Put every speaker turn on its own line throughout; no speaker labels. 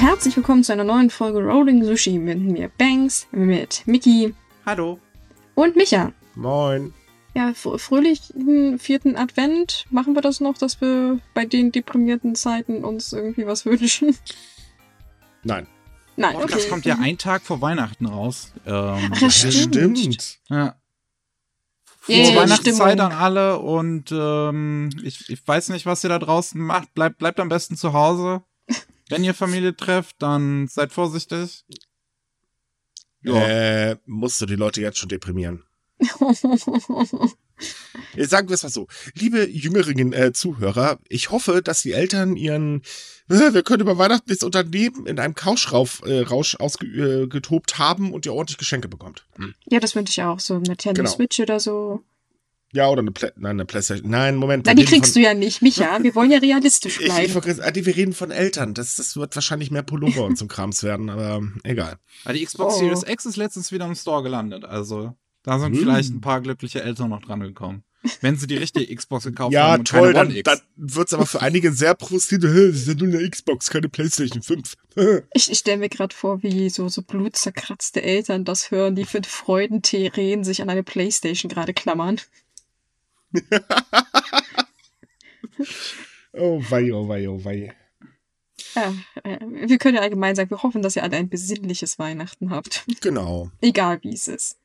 herzlich willkommen zu einer neuen Folge Rolling Sushi mit mir Banks, mit Mickey
Hallo.
und Micha.
Moin.
Ja, fr- fröhlichen vierten Advent. Machen wir das noch, dass wir bei den deprimierten Zeiten uns irgendwie was wünschen?
Nein.
Nein, okay.
Das kommt ja ein Tag vor Weihnachten raus. Ähm,
Ach, das stimmt.
ja.
Ja,
Frohe
ja,
Weihnachtszeit
Stimmung.
an alle und ähm, ich, ich weiß nicht, was ihr da draußen macht. Bleibt, bleibt am besten zu Hause. Wenn ihr Familie trefft, dann seid vorsichtig. Ja.
Äh, musst du die Leute jetzt schon deprimieren. Sagen wir es mal so. Liebe jüngeren äh, Zuhörer, ich hoffe, dass die Eltern ihren äh, wir können über Weihnachten nichts unternehmen in einem Couchrauf äh, Rausch ausgetobt äh, getobt haben und ihr ordentlich Geschenke bekommt. Hm.
ja, das wünsche ich auch. So eine Nintendo
Genau.
Switch oder so.
Ja, oder eine, Play Nein, eine Playstation. Nein, Moment.
Nein, die kriegst du ja nicht, Micha. Wir wollen ja realistisch
Ich, ich,
bleiben.
ah, die- wir reden von Eltern. Das, das wird wahrscheinlich mehr Pullover und so Krams werden, aber egal.
Aber die Xbox
Oh.
Series X ist letztens wieder im Store gelandet. Also da sind
Hm.
vielleicht ein paar glückliche Eltern noch dran gekommen. Wenn sie die richtige Xbox gekauft
Ja,
haben und
toll,
keine
dann, dann wird's aber für einige sehr. "Hä, Das ist ja nur eine Xbox, keine Playstation 5.
Ich, ich stelle mir gerade vor, wie so, so blutzerkratzte Eltern das hören, die für Freudentränen sich an eine Playstation gerade klammern.
oh wei, oh wei, oh wei.
Ja, äh, wir können ja allgemein sagen, wir hoffen, dass ihr alle ein besinnliches Weihnachten habt.
Genau.
Egal wie es ist.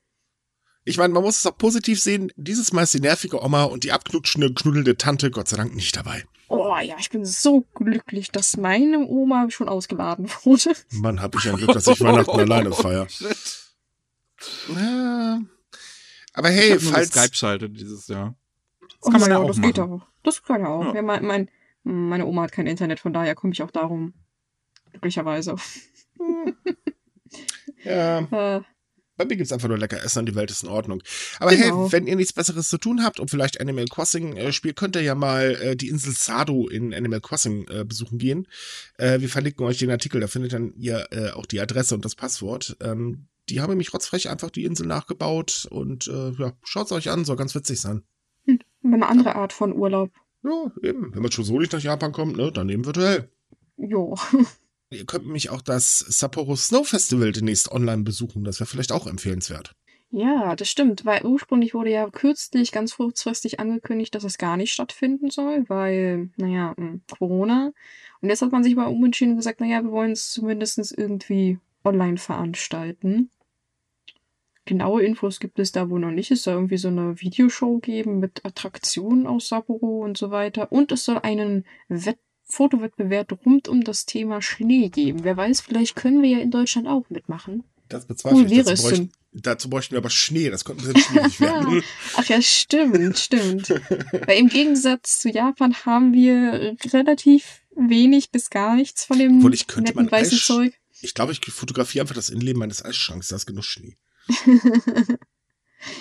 Ich meine, man muss es auch positiv sehen. Dieses Mal ist die nervige Oma und die abknutschende, knuddelnde Tante Gott sei Dank nicht dabei.
Oh ja, ich bin so glücklich, dass meine Oma schon ausgeladen wurde.
Mann, hab ich ein Glück, dass ich Weihnachten alleine feiere. Ja. Aber
Ich
hey, falls...
Skype schaltet dieses Jahr. Das
Oh
kann man ja auch
das
machen.
geht auch. Das kann ja auch.
Ja.
Mein, mein, meine Oma hat kein Internet, von daher komme ich auch darum. Glücklicherweise.
Ja,
Äh,
bei mir gibt's einfach nur lecker Essen und die Welt ist in Ordnung. Aber
Genau.
hey, wenn ihr nichts Besseres zu tun habt und vielleicht Animal Crossing äh, spielt, könnt ihr ja mal äh, die Insel Sado in Animal Crossing äh, besuchen gehen. Äh, wir verlinken euch den Artikel, da findet dann ihr äh, auch die Adresse und das Passwort. Ähm, die haben nämlich rotzfrech einfach die Insel nachgebaut und ja, schaut's euch an, soll ganz witzig sein.
Eine andere Art von Urlaub.
Ja, eben. Wenn man schon so nicht nach Japan kommt, ne, dann eben virtuell.
Jo.
Ihr könnt nämlich auch das Sapporo Snow Festival demnächst online besuchen. Das wäre vielleicht auch empfehlenswert.
Ja, das stimmt, weil ursprünglich wurde ja kürzlich ganz kurzfristig angekündigt, dass es gar nicht stattfinden soll, weil, naja, mh, Corona. Und jetzt hat man sich mal umentschieden und gesagt, naja, wir wollen es zumindest irgendwie online veranstalten. Genaue Infos gibt es da wohl noch nicht. Es soll irgendwie so eine Videoshow geben mit Attraktionen aus Sapporo und so weiter. Und es soll einen Wett Fotowettbewerb rund um das Thema Schnee geben. Wer weiß, vielleicht können wir ja in Deutschland auch mitmachen.
Das bezweifle
Cool
ich.
wäre
Dazu, bräuchten, dazu bräuchten wir aber Schnee. Das könnte ein bisschen schwierig werden.
Ach ja, stimmt, stimmt. Weil im Gegensatz zu Japan haben wir relativ wenig bis gar nichts von dem
Obwohl, ich könnte
netten weißen
Eis-
Zeug.
Ich glaube, ich fotografiere einfach das Innenleben meines Eisschranks. Da ist genug Schnee.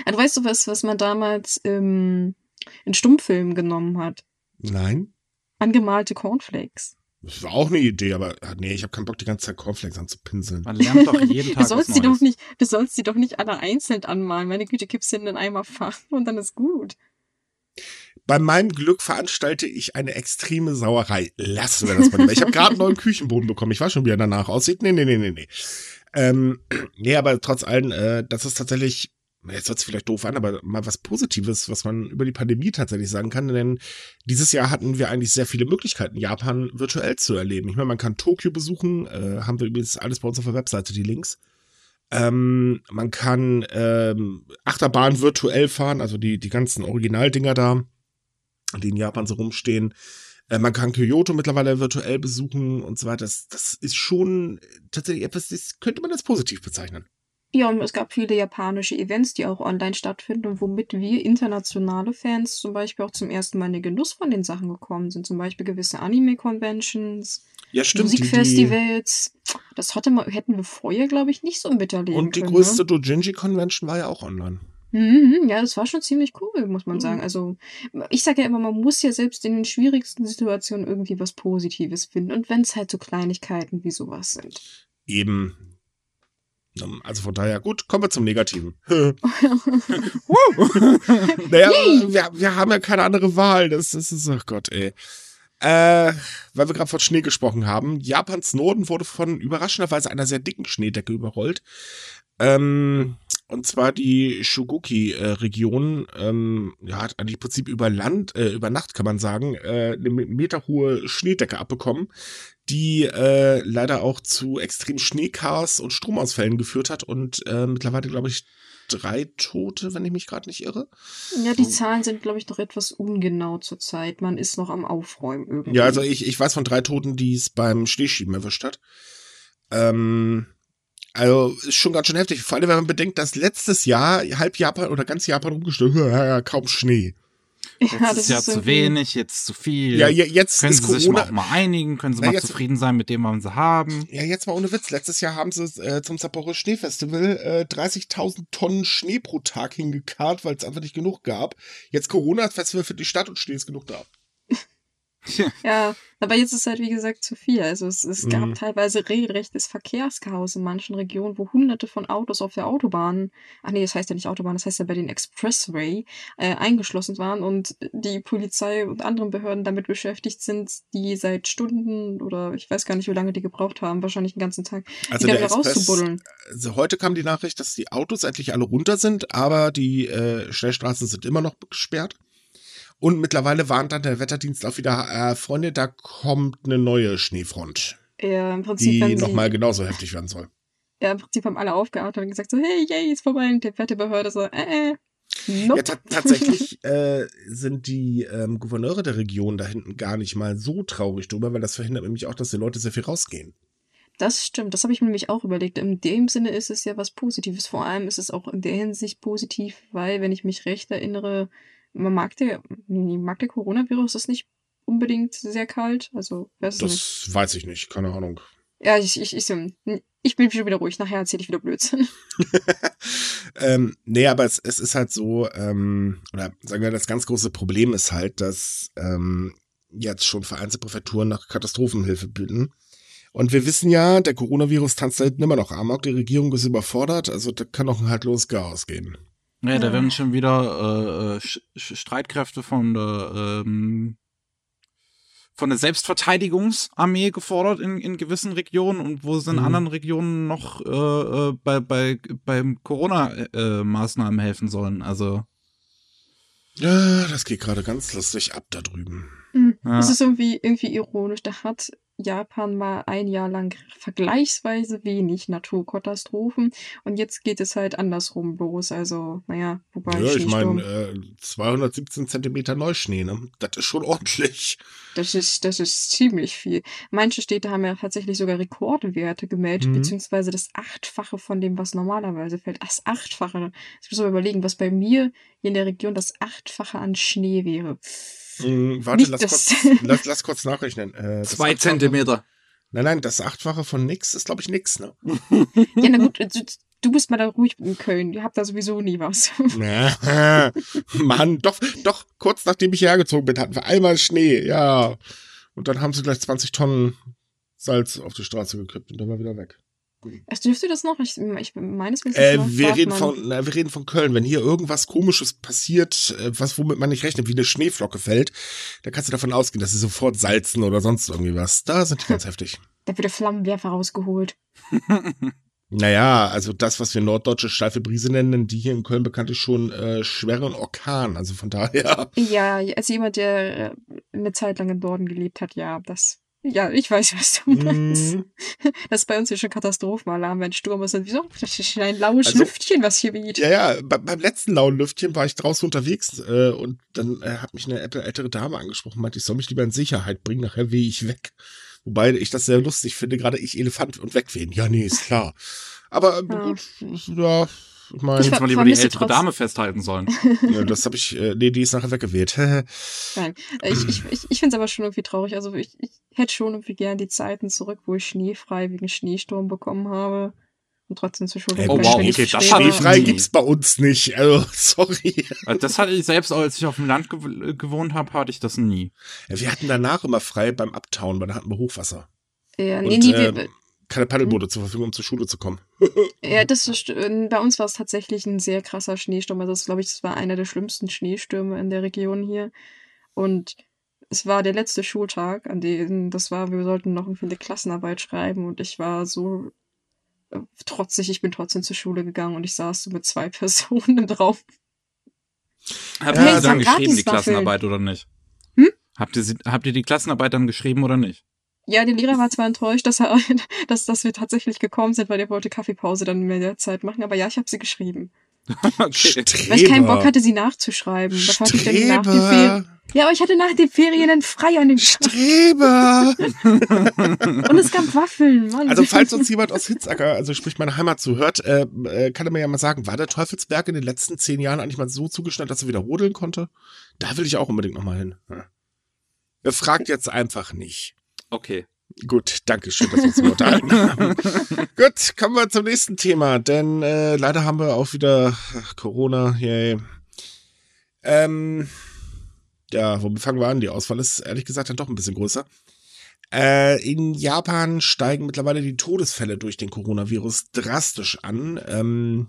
Ah, du weißt du was, was man damals ähm, in Stummfilmen genommen hat?
Nein?
Angemalte Cornflakes.
Das war auch eine Idee, aber ah, nee, ich habe keinen Bock, die ganze Zeit Cornflakes anzupinseln.
Man lernt doch jeden
Du
Tag was
sollst die
Neues.
doch nicht, du sollst die doch nicht alle einzeln anmalen. Meine Güte, gibst sie in den Eimer Fach und dann ist gut.
Bei meinem Glück veranstalte ich eine extreme Sauerei. Lassen wir das mal. Ich habe gerade einen neuen Küchenboden bekommen. Ich weiß schon, wie er danach aussieht. Nee, nee, nee, nee, nee. Ähm, nee, aber trotz allem, äh, das ist tatsächlich, jetzt hört sich vielleicht doof an, aber mal was Positives, was man über die Pandemie tatsächlich sagen kann. Denn dieses Jahr hatten wir eigentlich sehr viele Möglichkeiten, Japan virtuell zu erleben. Ich meine, man kann Tokio besuchen, äh, haben wir übrigens alles bei uns auf der Webseite, die Links. Ähm, man kann ähm, Achterbahn virtuell fahren, also die, die ganzen Originaldinger da, die in Japan so rumstehen. Äh, man kann Kyoto mittlerweile virtuell besuchen und so weiter. Das, das ist schon tatsächlich etwas, das könnte man als positiv bezeichnen.
Ja, und es gab viele japanische Events, die auch online stattfinden und womit wir internationale Fans zum Beispiel auch zum ersten Mal in den Genuss von den Sachen gekommen sind. Zum Beispiel gewisse Anime-Conventions,
Ja,
Musikfestivals. Das hatte man, hätten wir vorher, glaube ich, nicht so miterleben
und die
können.
größte
ne?
Dojinji-Convention war ja auch online.
Mhm, ja, das war schon ziemlich cool, muss man
Mhm.
sagen. Also, ich sage ja immer, man muss ja selbst in den schwierigsten Situationen irgendwie was Positives finden. Und wenn es halt so Kleinigkeiten wie sowas sind.
Eben. Also von daher, gut, kommen wir zum Negativen. naja, wir, wir haben ja keine andere Wahl. Das, das ist, ach Gott, ey. Äh, weil wir gerade von Schnee gesprochen haben. Japans Norden wurde von überraschenderweise einer sehr dicken Schneedecke überrollt. Ähm, und zwar die Shugoki-Region, ähm, ja, hat eigentlich im Prinzip über Land, äh, über Nacht kann man sagen, äh, eine meterhohe Schneedecke abbekommen, die äh, leider auch zu extrem Schneechaos und Stromausfällen geführt hat und äh, mittlerweile, glaube ich, drei Tote, wenn ich mich gerade nicht irre.
Ja, die Zahlen sind, glaube ich, noch etwas ungenau zurzeit. Man ist noch am Aufräumen irgendwie.
Ja, also ich, ich weiß von drei Toten, die es beim Schneeschieben erwischt hat. Ähm, also ist schon ganz schön heftig. Vor allem, wenn man bedenkt, dass letztes Jahr halb Japan oder ganz Japan umgestellt, ja, kaum Schnee.
Jetzt ja, ist ja ist zu wenig, jetzt zu viel.
Ja, jetzt
können
ist
sie
Corona,
sich mal auch mal einigen, können sie
Ja,
mal
jetzt-
zufrieden sein mit dem, was sie haben.
Ja, jetzt mal ohne Witz. Letztes Jahr haben sie äh, zum Sapporo Schneefestival äh, 30.000 Tonnen Schnee pro Tag hingekarrt, weil es einfach nicht genug gab. Jetzt Corona-Festival für die Stadt und Schnee ist genug da.
Ja, aber jetzt ist halt, wie gesagt, zu viel. Also es, es gab
Mhm.
teilweise regelrechtes Verkehrschaos in manchen Regionen, wo hunderte von Autos auf der Autobahn, ach nee, das heißt ja nicht Autobahn, das heißt ja bei den Expressway, äh, eingeschlossen waren und die Polizei und anderen Behörden damit beschäftigt sind, die seit Stunden oder ich weiß gar nicht, wie lange die gebraucht haben, wahrscheinlich den ganzen Tag,
Also
die da
der
wieder rauszubuddeln.
also heute kam die Nachricht, dass die Autos endlich alle runter sind, aber die äh, Schnellstraßen sind immer noch gesperrt. Und mittlerweile warnt dann der Wetterdienst auch wieder, äh, Freunde, da kommt eine neue Schneefront,
Ja, im Prinzip,
die nochmal genauso heftig werden soll.
ja, im Prinzip haben alle aufgeatmet und gesagt so, hey, yay, ist vorbei. Und die fette Behörde so, äh, äh, nope.
Ja, ta tatsächlich äh, sind die ähm, Gouverneure der Region da hinten gar nicht mal so traurig drüber, weil das verhindert nämlich auch, dass die Leute sehr viel rausgehen.
Das stimmt, das habe ich mir nämlich auch überlegt. In dem Sinne ist es ja was Positives. Vor allem ist es auch in der Hinsicht positiv, weil, wenn ich mich recht erinnere, man mag der, nee, mag der Coronavirus ist nicht unbedingt sehr kalt. Also, weiß es nicht.
Das weiß ich nicht, keine Ahnung.
Ja, ich, ich, ich, ich bin schon wieder ruhig. Nachher erzähle ich wieder Blödsinn.
ähm, nee, aber es, es ist halt so, ähm, oder sagen wir, das ganz große Problem ist halt, dass ähm, jetzt schon vereinzelte Präfekturen nach Katastrophenhilfe bitten. Und wir wissen ja, der Coronavirus tanzt da hinten immer noch amok, die Regierung ist überfordert, also da kann auch ein haltloses Chaos gehen.
Ja, da
Ja.
werden schon wieder äh, äh, Streitkräfte von der ähm, von der Selbstverteidigungsarmee gefordert in, in gewissen Regionen und wo es in
Mhm.
anderen Regionen noch äh, äh, bei, bei beim Corona-Maßnahmen helfen sollen. Also
Ja, das geht gerade ganz lustig ab da drüben.
Hm,
Ja.
Das ist irgendwie, irgendwie ironisch. Da hat Japan mal ein Jahr lang vergleichsweise wenig Naturkatastrophen und jetzt geht es halt andersrum los. Also, naja, wobei
Ja, ich meine, äh, 217 Zentimeter Neuschnee, ne? Das ist schon ordentlich.
das, ist, das ist ziemlich viel. Manche Städte haben ja tatsächlich sogar Rekordwerte gemeldet,
Mhm.
beziehungsweise das Achtfache von dem, was normalerweise fällt. Das Achtfache. Ich muss mal überlegen, was bei mir hier in der Region das Achtfache an Schnee wäre.
Hm, warte, lass kurz, lass, lass kurz nachrechnen. Äh,
zwei
Achtfache-
Zentimeter.
Nein, nein, das Achtfache von nix ist, glaube ich, nix, ne?
Ja, na gut, du, du bist mal da ruhig in Köln. Ihr habt da sowieso nie was.
Mann, doch, doch, kurz nachdem ich hierher gezogen bin, hatten wir einmal Schnee, ja. Und dann haben sie gleich 20 Tonnen Salz auf die Straße gekippt und dann war wieder weg.
Ach, dürfte das noch? Ich, ich meines Wissens
Äh, wir reden von, na, wir reden von Köln. Wenn hier irgendwas komisches passiert, äh, was womit man nicht rechnet, wie eine Schneeflocke fällt, dann kannst du davon ausgehen, dass sie sofort salzen oder sonst irgendwie was. Da sind die ganz heftig.
Da wird der Flammenwerfer rausgeholt.
Naja, also das, was wir norddeutsche steife Brise nennen, die hier in Köln bekannt ist schon äh, schweren Orkan. Also von daher.
Ja, als jemand, der äh, eine Zeit lang im Norden gelebt hat, ja, das. Ja, ich weiß, was du meinst.
Mhm.
Das ist bei uns hier schon Katastrophenalarm, wenn Sturm ist. Und wieso? Das ist ein laues
Also-
Lüftchen, was hier weht.
Ja, ja, bei, beim letzten lauen Lüftchen war ich draußen unterwegs äh, und dann äh, hat mich eine ältere, Dame angesprochen, meinte, ich soll mich lieber in Sicherheit bringen, nachher wehe ich weg. Wobei ich das sehr lustig finde, gerade ich Elefant und wegwehen. Ja, nee, ist klar. Aber äh,
Ja.
gut, ja, ich
Ich
Hätte man lieber die ältere
trotz-
Dame festhalten sollen.
ja, das habe ich, äh, nee, die ist nachher weggeweht.
Nein, äh, ich, ich, ich, ich finde es aber schon irgendwie traurig. Also ich, ich hätte schon irgendwie gern die Zeiten zurück, wo ich schneefrei wegen Schneesturm bekommen habe. Und trotzdem zur Schule
Oh,
gegangen
wow,
bin.
okay,
Ich
das
Schneefrei gibt's bei uns nicht. Also, sorry.
Also Das hatte ich selbst, als ich auf dem Land gew gewohnt habe, hatte ich das nie.
Ja, wir hatten danach immer frei beim Abtauen, weil da hatten wir Hochwasser.
Ja, nee,
Und,
nee,
äh,
wir,
keine Paddelboote zur Verfügung, um zur Schule zu kommen.
Ja, das ist, äh, bei uns war es tatsächlich ein sehr krasser Schneesturm. Also, das glaube ich, das war einer der schlimmsten Schneestürme in der Region hier. Und es war der letzte Schultag, an dem das war, wir sollten noch eine Klassenarbeit schreiben und ich war so äh, trotzig, ich bin trotzdem zur Schule gegangen und ich saß so mit zwei Personen im Raum.
Habt
Ja,
ihr sie
es
dann geschrieben, die. Klassenarbeit oder nicht?
Hm?
Habt ihr, habt ihr die Klassenarbeit dann geschrieben oder nicht?
Ja, der Lehrer war zwar enttäuscht, dass, er, dass, dass wir tatsächlich gekommen sind, weil er wollte Kaffeepause dann in der Zeit machen, aber ja, ich habe sie geschrieben.
okay.
Weil ich keinen Bock hatte, sie nachzuschreiben. Das hatte ich dann nach den Ferien. Ja, aber ich hatte nach den Ferien dann frei an dem.
Streber.
Und es gab Waffeln, Mann.
Also falls uns jemand aus Hitzacker, also sprich meine Heimat zuhört, äh, äh, kann er mir ja mal sagen, war der Teufelsberg in den letzten zehn Jahren eigentlich mal so zugeschneit, dass er wieder rodeln konnte? Da will ich auch unbedingt nochmal hin. Ja. Er fragt jetzt einfach nicht.
Okay.
Gut, danke schön, dass wir uns unterhalten haben. Gut, kommen wir zum nächsten Thema, denn äh, leider haben wir auch wieder Corona. Yay. Ähm, ja, womit fangen wir an? Die Auswahl ist ehrlich gesagt dann doch ein bisschen größer. Äh, in Japan steigen mittlerweile die Todesfälle durch den Coronavirus drastisch an. Ähm,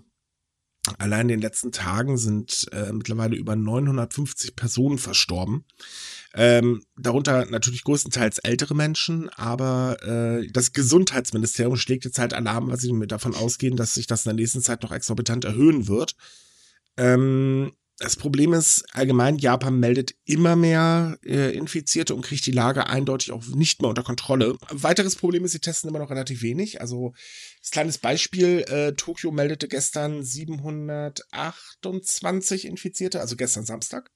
allein in den letzten Tagen sind äh, mittlerweile über 950 Personen verstorben. Ähm, darunter natürlich größtenteils ältere Menschen, aber äh, das Gesundheitsministerium schlägt jetzt halt Alarm, weil sie davon ausgehen, dass sich das in der nächsten Zeit noch exorbitant erhöhen wird. Ähm, das Problem ist, allgemein, Japan meldet immer mehr äh, Infizierte und kriegt die Lage eindeutig auch nicht mehr unter Kontrolle. Weiteres Problem ist, sie testen immer noch relativ wenig. Also, das kleines Beispiel, äh, Tokio meldete gestern 728 Infizierte, also gestern Samstag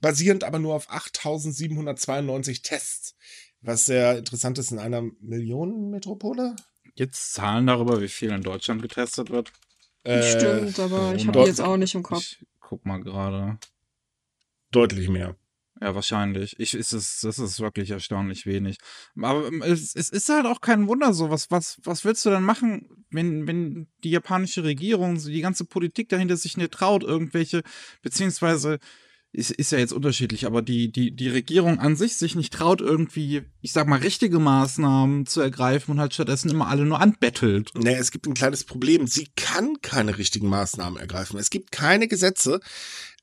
basierend aber nur auf 8792 Tests, was sehr interessant ist in einer Millionenmetropole.
Jetzt Zahlen darüber, wie viel in Deutschland getestet wird.
Äh,
Stimmt, aber ich habe die jetzt auch nicht im Kopf.
Ich guck mal gerade.
Deutlich mehr.
Ja, wahrscheinlich. Ich, ist es, das ist wirklich erstaunlich wenig. Aber ähm, es, es ist halt auch kein Wunder so. Was, was, was willst du denn machen, wenn, wenn die japanische Regierung, die ganze Politik dahinter sich nicht traut, irgendwelche, beziehungsweise, ist, ist ja jetzt unterschiedlich, aber die, die, die Regierung an sich sich nicht traut, irgendwie, ich sag mal, richtige Maßnahmen zu ergreifen und halt stattdessen immer alle nur anbettelt.
Nee, es gibt ein kleines Problem. Sie kann keine richtigen Maßnahmen ergreifen. Es gibt keine Gesetze,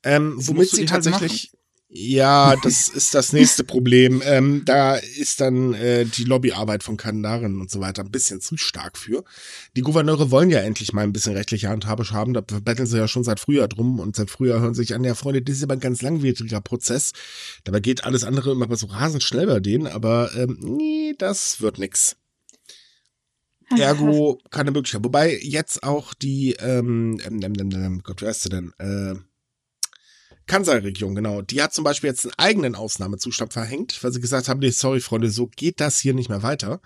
ähm, womit sie
halt
tatsächlich. Ja, das ist das nächste Problem. Ähm, da ist dann äh, die Lobbyarbeit von Kandaren und so weiter ein bisschen zu stark für. Die Gouverneure wollen ja endlich mal ein bisschen rechtliche Handhabe haben. Da betteln sie ja schon seit Frühjahr drum und seit Frühjahr hören sich an, ja Freunde, das ist aber ein ganz langwieriger Prozess. Dabei geht alles andere immer so rasend schnell bei denen, aber ähm, nee, das wird nix. Ergo keine Möglichkeit. Wobei jetzt auch die, ähm, ähm, ähm, ähm, ähm, Gott, wer ist sie denn? Äh, Kansai-Region, genau. Die hat zum Beispiel jetzt einen eigenen Ausnahmezustand verhängt, weil sie gesagt haben, nee, sorry, Freunde, so geht das hier nicht mehr weiter.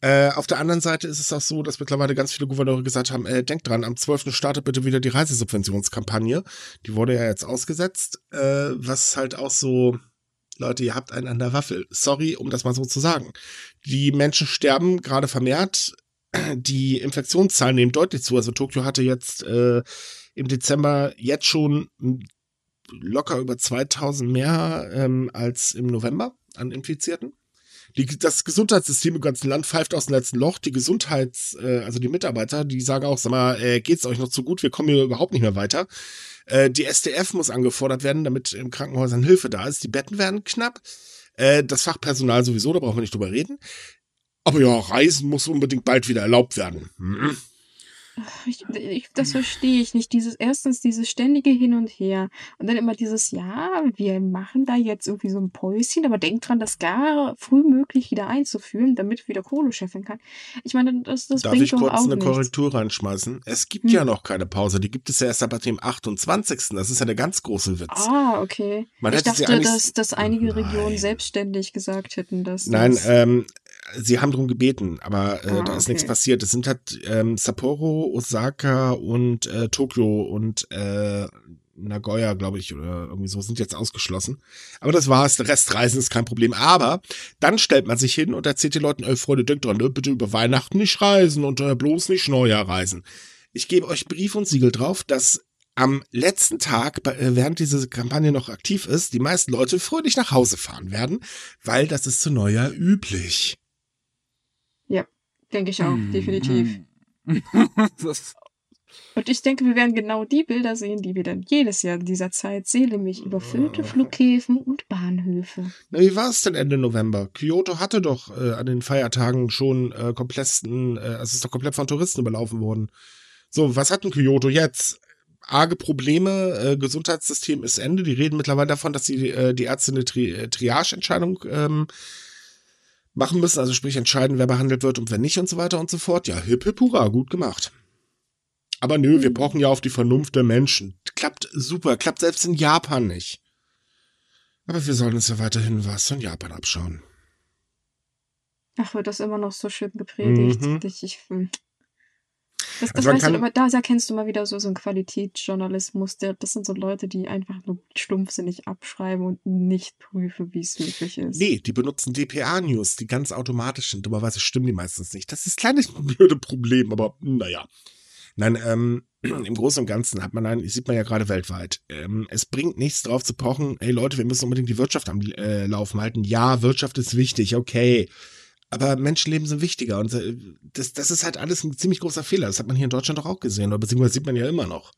Äh, auf der anderen Seite ist es auch so, dass mittlerweile ganz viele Gouverneure gesagt haben, äh, denkt dran, am 12. startet bitte wieder die Reisesubventionskampagne. Die wurde ja jetzt ausgesetzt, äh, was halt auch so, Leute, ihr habt einen an der Waffel. Sorry, um das mal so zu sagen. Die Menschen sterben gerade vermehrt. Die Infektionszahlen nehmen deutlich zu. Also Tokio hatte jetzt äh, im Dezember jetzt schon locker über 2000 mehr ähm, als im November an Infizierten. Die, das Gesundheitssystem im ganzen Land pfeift aus dem letzten Loch. Die Gesundheits-, äh, also die Mitarbeiter, die sagen auch, sag mal, äh, geht's euch noch zu gut? Wir kommen hier überhaupt nicht mehr weiter. Äh, die SDF muss angefordert werden, damit in Krankenhäusern Hilfe da ist. Die Betten werden knapp. Äh, das Fachpersonal sowieso, da brauchen wir nicht drüber reden. Aber ja, Reisen muss unbedingt bald wieder erlaubt werden. Mhm.
Ich, ich, das verstehe ich nicht. Dieses, erstens dieses ständige Hin und Her. Und dann immer dieses, ja, wir machen da jetzt irgendwie so ein Päuschen, aber denkt dran, das gar früh möglich wieder einzuführen, damit wieder Kohle scheffeln kann. Ich meine, das, das
Darf
bringt
ich
doch
kurz
auch
eine
nichts.
Korrektur reinschmeißen? Es gibt
Hm.
ja noch keine Pause. Die gibt es ja erst ab dem 28. Das ist ja der ganz große Witz.
Ah, okay.
Man
ich dachte, dass, dass einige Regionen
Nein.
selbstständig gesagt hätten, dass
Nein,
das,
ähm, sie haben darum gebeten, aber äh,
Ah,
da ist
okay.
nichts passiert. Es sind halt ähm, Sapporo, Osaka und äh, Tokio und äh, Nagoya, glaube ich, oder irgendwie so, sind jetzt ausgeschlossen. Aber das war's. Der Rest Reisen ist kein Problem. Aber dann stellt man sich hin und erzählt den Leuten, ey Freunde, denkt dran, ne, bitte über Weihnachten nicht reisen und äh, bloß nicht Neujahr reisen. Ich gebe euch Brief und Siegel drauf, dass am letzten Tag, äh, während diese Kampagne noch aktiv ist, die meisten Leute fröhlich nach Hause fahren werden, weil das ist zu Neujahr üblich.
Denke ich auch, definitiv.
das,
Und ich denke, wir werden genau die Bilder sehen, die wir dann jedes Jahr in dieser Zeit sehen, nämlich überfüllte Flughäfen und Bahnhöfe.
Na, wie war es denn Ende November? Kyoto hatte doch äh, an den Feiertagen schon äh, kompletten, äh, es ist doch komplett von Touristen überlaufen worden. So, was hat denn Kyoto jetzt? Arge Probleme, äh, Gesundheitssystem ist Ende. Die reden mittlerweile davon, dass die, äh, die Ärzte eine Tri äh, Triage-Entscheidung ähm, machen müssen, also sprich entscheiden, wer behandelt wird und wer nicht und so weiter und so fort. Ja, hip hip hurra, gut gemacht. Aber nö, wir pochen ja auf die Vernunft der Menschen. Klappt super, klappt selbst in Japan nicht. Aber wir sollen uns ja weiterhin was von Japan abschauen.
Ach, wird das immer noch so schön gepredigt.
Mhm.
Ich, ich, hm. Das, das
Also
weißt du,
kann-
aber da erkennst du mal wieder so, so einen Qualitätsjournalismus. Der, das sind so Leute, die einfach nur stumpfsinnig abschreiben und nicht prüfen, wie es wirklich ist.
Nee, die benutzen DPA-News, die ganz automatisch sind. Dummerweise stimmen die meistens nicht. Das ist ein kleines blöde Problem, aber naja. Nein, ähm, im Großen und Ganzen hat man ein, sieht man ja gerade weltweit. Ähm, es bringt nichts drauf zu pochen, ey Leute, wir müssen unbedingt die Wirtschaft am äh, Laufen halten. Ja, Wirtschaft ist wichtig, okay. Aber Menschenleben sind wichtiger und äh, das, das ist halt alles ein ziemlich großer Fehler. Das hat man hier in Deutschland doch auch gesehen, oder beziehungsweise sieht man ja immer noch.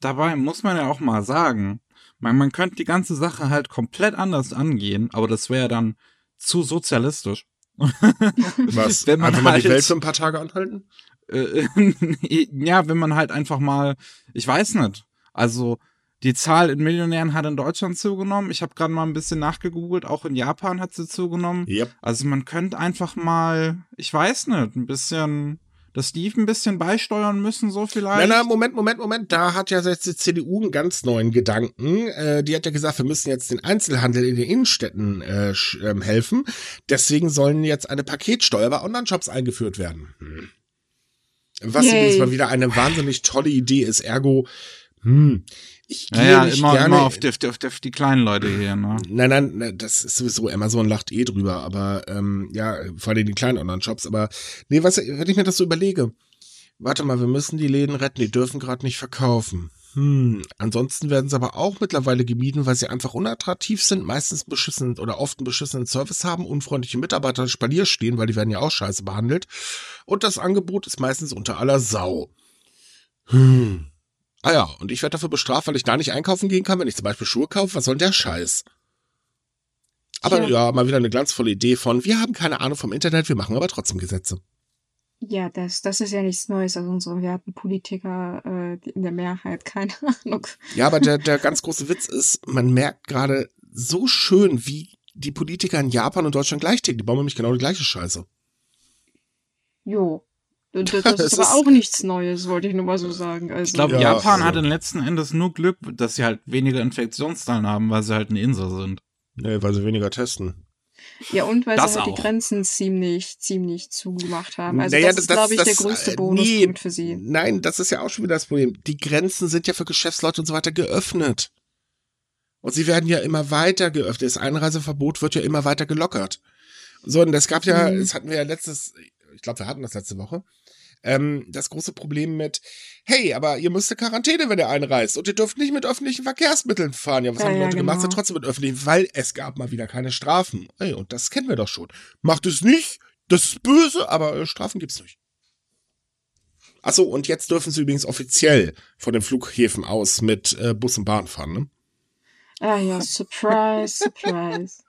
Dabei muss man ja auch mal sagen, man, man könnte die ganze Sache halt komplett anders angehen, aber das wäre dann zu sozialistisch.
Was?
Wenn man
Einfach mal die
halt-
Welt für ein paar Tage anhalten?
Äh, ja, wenn man halt einfach mal, ich weiß nicht, also die Zahl in Millionären hat in Deutschland zugenommen. Ich habe gerade mal ein bisschen nachgegoogelt, auch in Japan hat sie zugenommen.
Yep.
Also man könnte einfach mal, ich weiß nicht, ein bisschen, das Steve ein bisschen beisteuern müssen, so vielleicht.
Nein, nein, Moment, Moment, Moment. Da hat ja jetzt die CDU einen ganz neuen Gedanken. Äh, die hat ja gesagt, wir müssen jetzt den Einzelhandel in den Innenstädten äh, ähm, helfen. Deswegen sollen jetzt eine Paketsteuer bei Online-Shops eingeführt werden. Hm. Was
Yay.
übrigens mal wieder eine wahnsinnig tolle Idee ist. Ergo, hm, ich gehe
ja, ja,
nicht
immer,
gerne.
immer auf die, auf, die, auf die- auf die kleinen Leute hier, ne?
Nein, nein, nein, das ist sowieso, Amazon lacht eh drüber, aber ähm, ja, vor allem die kleinen Online-Shops, aber nee, was, wenn ich mir das so überlege, warte mal, wir müssen die Läden retten, die dürfen gerade nicht verkaufen. Hm, ansonsten werden sie aber auch mittlerweile gemieden, weil sie einfach unattraktiv sind, meistens beschissen oder oft einen beschissenen Service haben, unfreundliche Mitarbeiter Spalier stehen, weil die werden ja auch scheiße behandelt. Und das Angebot ist meistens unter aller Sau. Hm. Ah ja, und ich werde dafür bestraft, weil ich da nicht einkaufen gehen kann, wenn ich zum Beispiel Schuhe kaufe. Was soll denn der Scheiß? Aber
Tja.
ja, mal wieder eine glanzvolle Idee von, wir haben keine Ahnung vom Internet, wir machen aber trotzdem Gesetze.
Ja, das, das ist ja nichts Neues. Also unsere werten Politiker äh, in der Mehrheit, keine Ahnung.
Ja, aber der, der ganz große Witz ist, man merkt gerade so schön, wie die Politiker in Japan und Deutschland gleich ticken. Die bauen nämlich genau die gleiche Scheiße.
Jo. Und das, das
Das
ist aber auch nichts Neues, wollte ich nur mal so sagen. Also,
Ich glaube,
Ja,
Japan
also-
hat in letzten Endes nur Glück, dass sie halt weniger Infektionszahlen haben, weil sie halt eine Insel sind.
Nee, weil sie weniger testen.
ja, und weil
Das
sie halt
auch.
die Grenzen ziemlich, ziemlich zugemacht haben. Also
Naja,
das, ist, glaube ich, der
das-
größte
äh,
Bonuspunkt
nee,
für sie.
Nein, das ist ja auch schon wieder das Problem. Die Grenzen sind ja für Geschäftsleute und so weiter geöffnet. Und sie werden ja immer weiter geöffnet. Das Einreiseverbot wird ja immer weiter gelockert. So, und es gab ja,
Mhm.
das hatten wir ja letztes, ich glaube, wir hatten das letzte Woche, ähm, das große Problem mit, hey, aber ihr müsst in Quarantäne, wenn ihr einreist und ihr dürft nicht mit öffentlichen Verkehrsmitteln fahren. Ja, was
Ja,
haben die
ja,
Leute gemacht?
genau.
Sind trotzdem mit öffentlichen, weil es gab mal wieder keine Strafen. Ey, und das kennen wir doch schon. Macht es nicht, das ist böse, aber äh, Strafen gibt's nicht. Achso, und jetzt dürfen sie übrigens offiziell von den Flughäfen aus mit äh, Bus und Bahn fahren, ne?
Ah ja, surprise, surprise.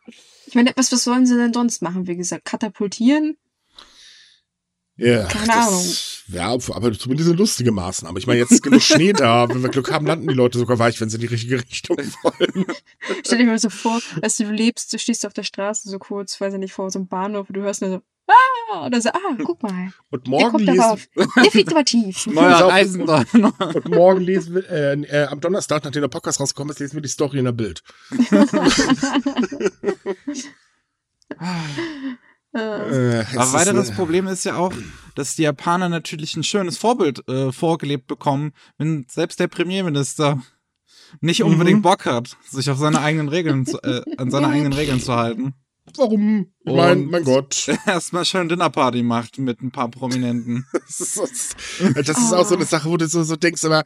Ich meine, was, was sollen sie denn sonst machen? Wie gesagt, katapultieren?
Ja,
Keine
das, Ja, aber zumindest eine lustige Maßnahme. Ich meine, jetzt ist genug Schnee da. Wenn wir Glück haben, landen die Leute sogar weich, wenn sie in die richtige Richtung wollen.
Stell dir mal so vor, dass du lebst, du stehst auf der Straße so kurz, weiß ich nicht, vor so einem Bahnhof und du hörst nur so, ah, oder so, ah, guck mal,
Und
der
morgen
kommt
lesen.
Definitiv.
Neuer
und morgen lesen wir, äh, äh, am Donnerstag, nachdem der Podcast rausgekommen ist, lesen wir die Story in der Bild.
Äh,
Äh,
Aber weiter das
äh,
Problem ist ja auch, dass die Japaner natürlich ein schönes Vorbild äh, vorgelebt bekommen, wenn selbst der Premierminister nicht unbedingt
Mhm.
Bock hat, sich auf seine eigenen Regeln, zu, äh, an seine eigenen Regeln zu halten.
Warum?
Und-
Mein, mein Gott.
Erstmal schön Dinnerparty macht mit ein paar Prominenten.
Das ist, das ist auch so eine Sache, wo du so, so denkst, aber,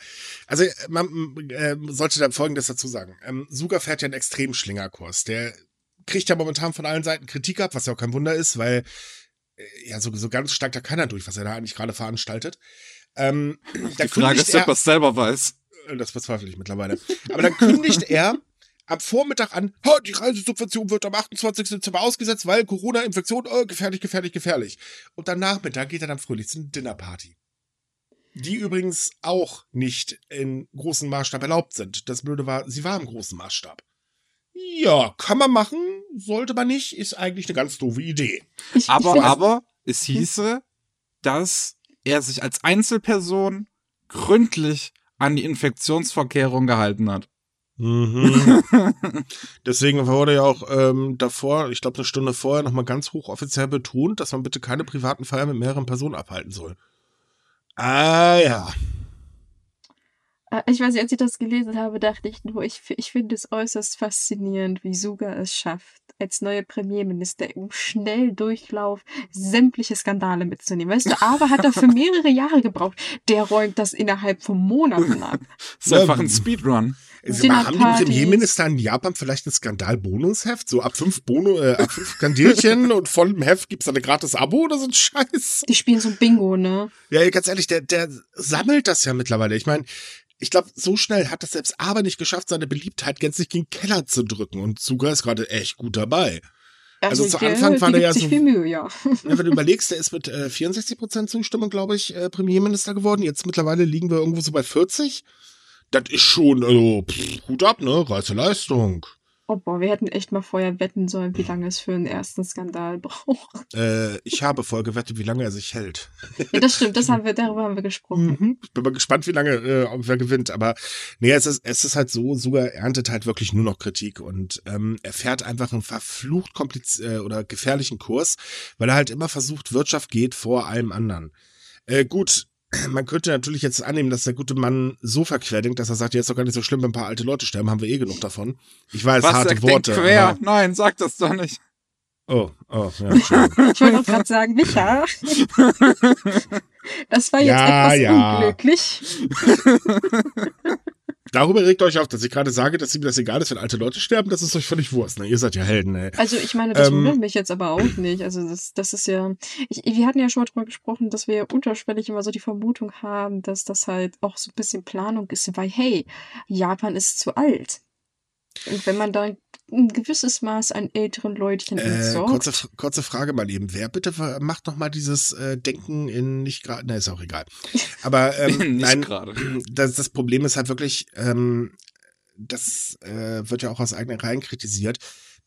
also, man äh, sollte da Folgendes dazu sagen. Ähm, Suga fährt ja einen Extremschlingerkurs. Der kriegt ja momentan von allen Seiten Kritik ab, was ja auch kein Wunder ist, weil, äh, ja, so, so ganz steigt da keiner durch, was er da eigentlich gerade veranstaltet. Ähm,
Die Frage ist, ob er es selber weiß.
Das bezweifle ich mittlerweile. Aber dann kündigt er am Vormittag an, "Ha, die Reisesubvention wird am 28. Dezember ausgesetzt, weil Corona-Infektion, oh, gefährlich, gefährlich, gefährlich. Und dann Nachmittag geht er dann fröhlich zu einer Dinnerparty. Die übrigens auch nicht in großem Maßstab erlaubt sind. Das Blöde war, sie war im großen Maßstab. Ja, kann man machen, sollte man nicht, ist eigentlich eine ganz doofe Idee.
Ich,
Aber,
ich
aber es hieße, dass er sich als Einzelperson gründlich an die Infektionsvorkehrung gehalten hat.
Mhm. Deswegen wurde ja auch ähm, davor, ich glaube eine Stunde vorher, nochmal ganz hochoffiziell betont, dass man bitte keine privaten Feiern mit mehreren Personen abhalten soll. Ah ja.
Äh, Ich weiß nicht, als ich das gelesen habe, dachte ich nur, ich, ich finde es äußerst faszinierend, wie Suga es schafft, als neuer Premierminister im Schnelldurchlauf sämtliche Skandale mitzunehmen. Weißt du, aber hat er für mehrere Jahre gebraucht. Der räumt das innerhalb von Monaten ab.
Das ist einfach ein Speedrun.
Sie haben die. Premierminister in Japan vielleicht ein Skandal-Bonusheft? So ab fünf Bono, äh, ab fünf Skandilchen und vollem Heft gibt's da eine gratis Abo oder so ein Scheiß?
Die spielen so Bingo, ne?
Ja, ganz ehrlich, der, der sammelt das ja mittlerweile. Ich meine, ich glaube, so schnell hat das selbst aber nicht geschafft, seine Beliebtheit gänzlich gegen Keller zu drücken. Und Suga ist gerade echt gut dabei. Also zu
der-
Anfang war der ja so-
viel Mühe, ja.
Wenn du überlegst, der ist mit äh, 64% Zustimmung, glaube ich, äh, Premierminister geworden. Jetzt mittlerweile liegen wir irgendwo so bei 40. Das ist schon, also, pff, Hut ab, ne? Reiße Leistung.
Oh boah, wir hätten echt mal vorher wetten sollen, wie lange es für einen ersten Skandal braucht.
Äh, ich habe voll gewettet, wie lange er sich hält.
Ja, das stimmt, das haben wir, darüber haben wir gesprochen.
Mhm. Ich bin mal gespannt, wie lange äh, ob wer gewinnt. Aber nee, es ist, es ist halt so, sogar erntet halt wirklich nur noch Kritik und ähm, er fährt einfach einen verflucht kompliz äh, oder gefährlichen Kurs, weil er halt immer versucht, Wirtschaft geht vor allem anderen. Äh, gut, man könnte natürlich jetzt annehmen, dass der gute Mann so verquerdenkt, dass er sagt, ja, ist doch gar nicht so schlimm, wenn ein paar alte Leute sterben, haben wir eh genug davon. Ich weiß,
Was
harte Worte.
quer?
aber-
Nein, sag das doch nicht.
Oh, oh, ja.
Ich wollte auch gerade sagen, Micha. Das war jetzt
Ja,
etwas
ja.
unglücklich.
Darüber regt euch auf, dass ich gerade sage, dass ihm das egal ist, wenn alte Leute sterben, das ist euch völlig Wurst. Ne? Ihr seid ja Helden, ey.
Also ich meine, das
Ähm.
wundert mich jetzt aber auch nicht. Also das, das ist ja. Ich, wir hatten ja schon mal drüber gesprochen, dass wir unterschwellig immer so die Vermutung haben, dass das halt auch so ein bisschen Planung ist, weil hey, Japan ist zu alt. Und wenn man da ein gewisses Maß an älteren Leutchen
Äh,
entsorgt.
kurze, kurze Frage mal eben. Wer bitte macht noch mal dieses äh, Denken in nicht gerade, na ist auch egal. Aber ähm,
Nicht
nein,
gerade.
das, das Problem ist halt wirklich, ähm, das äh, wird ja auch aus eigenen Reihen kritisiert,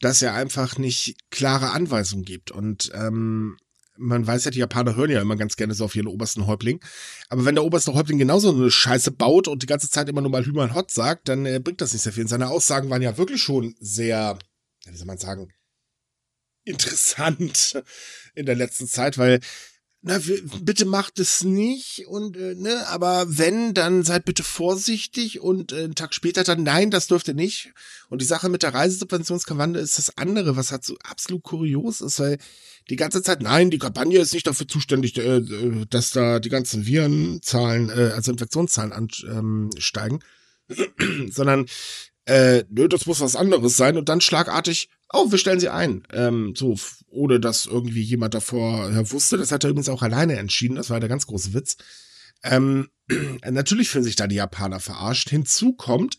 dass er einfach nicht klare Anweisungen gibt. Und ähm, man weiß ja, die Japaner hören ja immer ganz gerne so auf ihren obersten Häuptling. Aber wenn der oberste Häuptling genauso eine Scheiße baut und die ganze Zeit immer nur mal Hümer und Hot sagt, dann äh, bringt das nicht sehr viel. Und seine Aussagen waren ja wirklich schon sehr, wie soll man sagen, interessant in der letzten Zeit, weil na, bitte macht es nicht und äh, ne, aber wenn, dann seid bitte vorsichtig und äh, einen Tag später dann nein, das dürft ihr nicht. Und die Sache mit der Reisesubventionskampagne ist das andere, was halt so absolut kurios ist, weil die ganze Zeit, nein, die Kampagne ist nicht dafür zuständig, äh, äh, dass da die ganzen Virenzahlen, äh, also Infektionszahlen ansteigen, ähm, sondern äh, nö, das muss was anderes sein und dann schlagartig, oh, wir stellen sie ein. Ähm, so, ohne dass irgendwie jemand davor äh, wusste. Das hat er übrigens auch alleine entschieden. Das war der ganz große Witz. Ähm, natürlich fühlen sich da die Japaner verarscht. Hinzu kommt,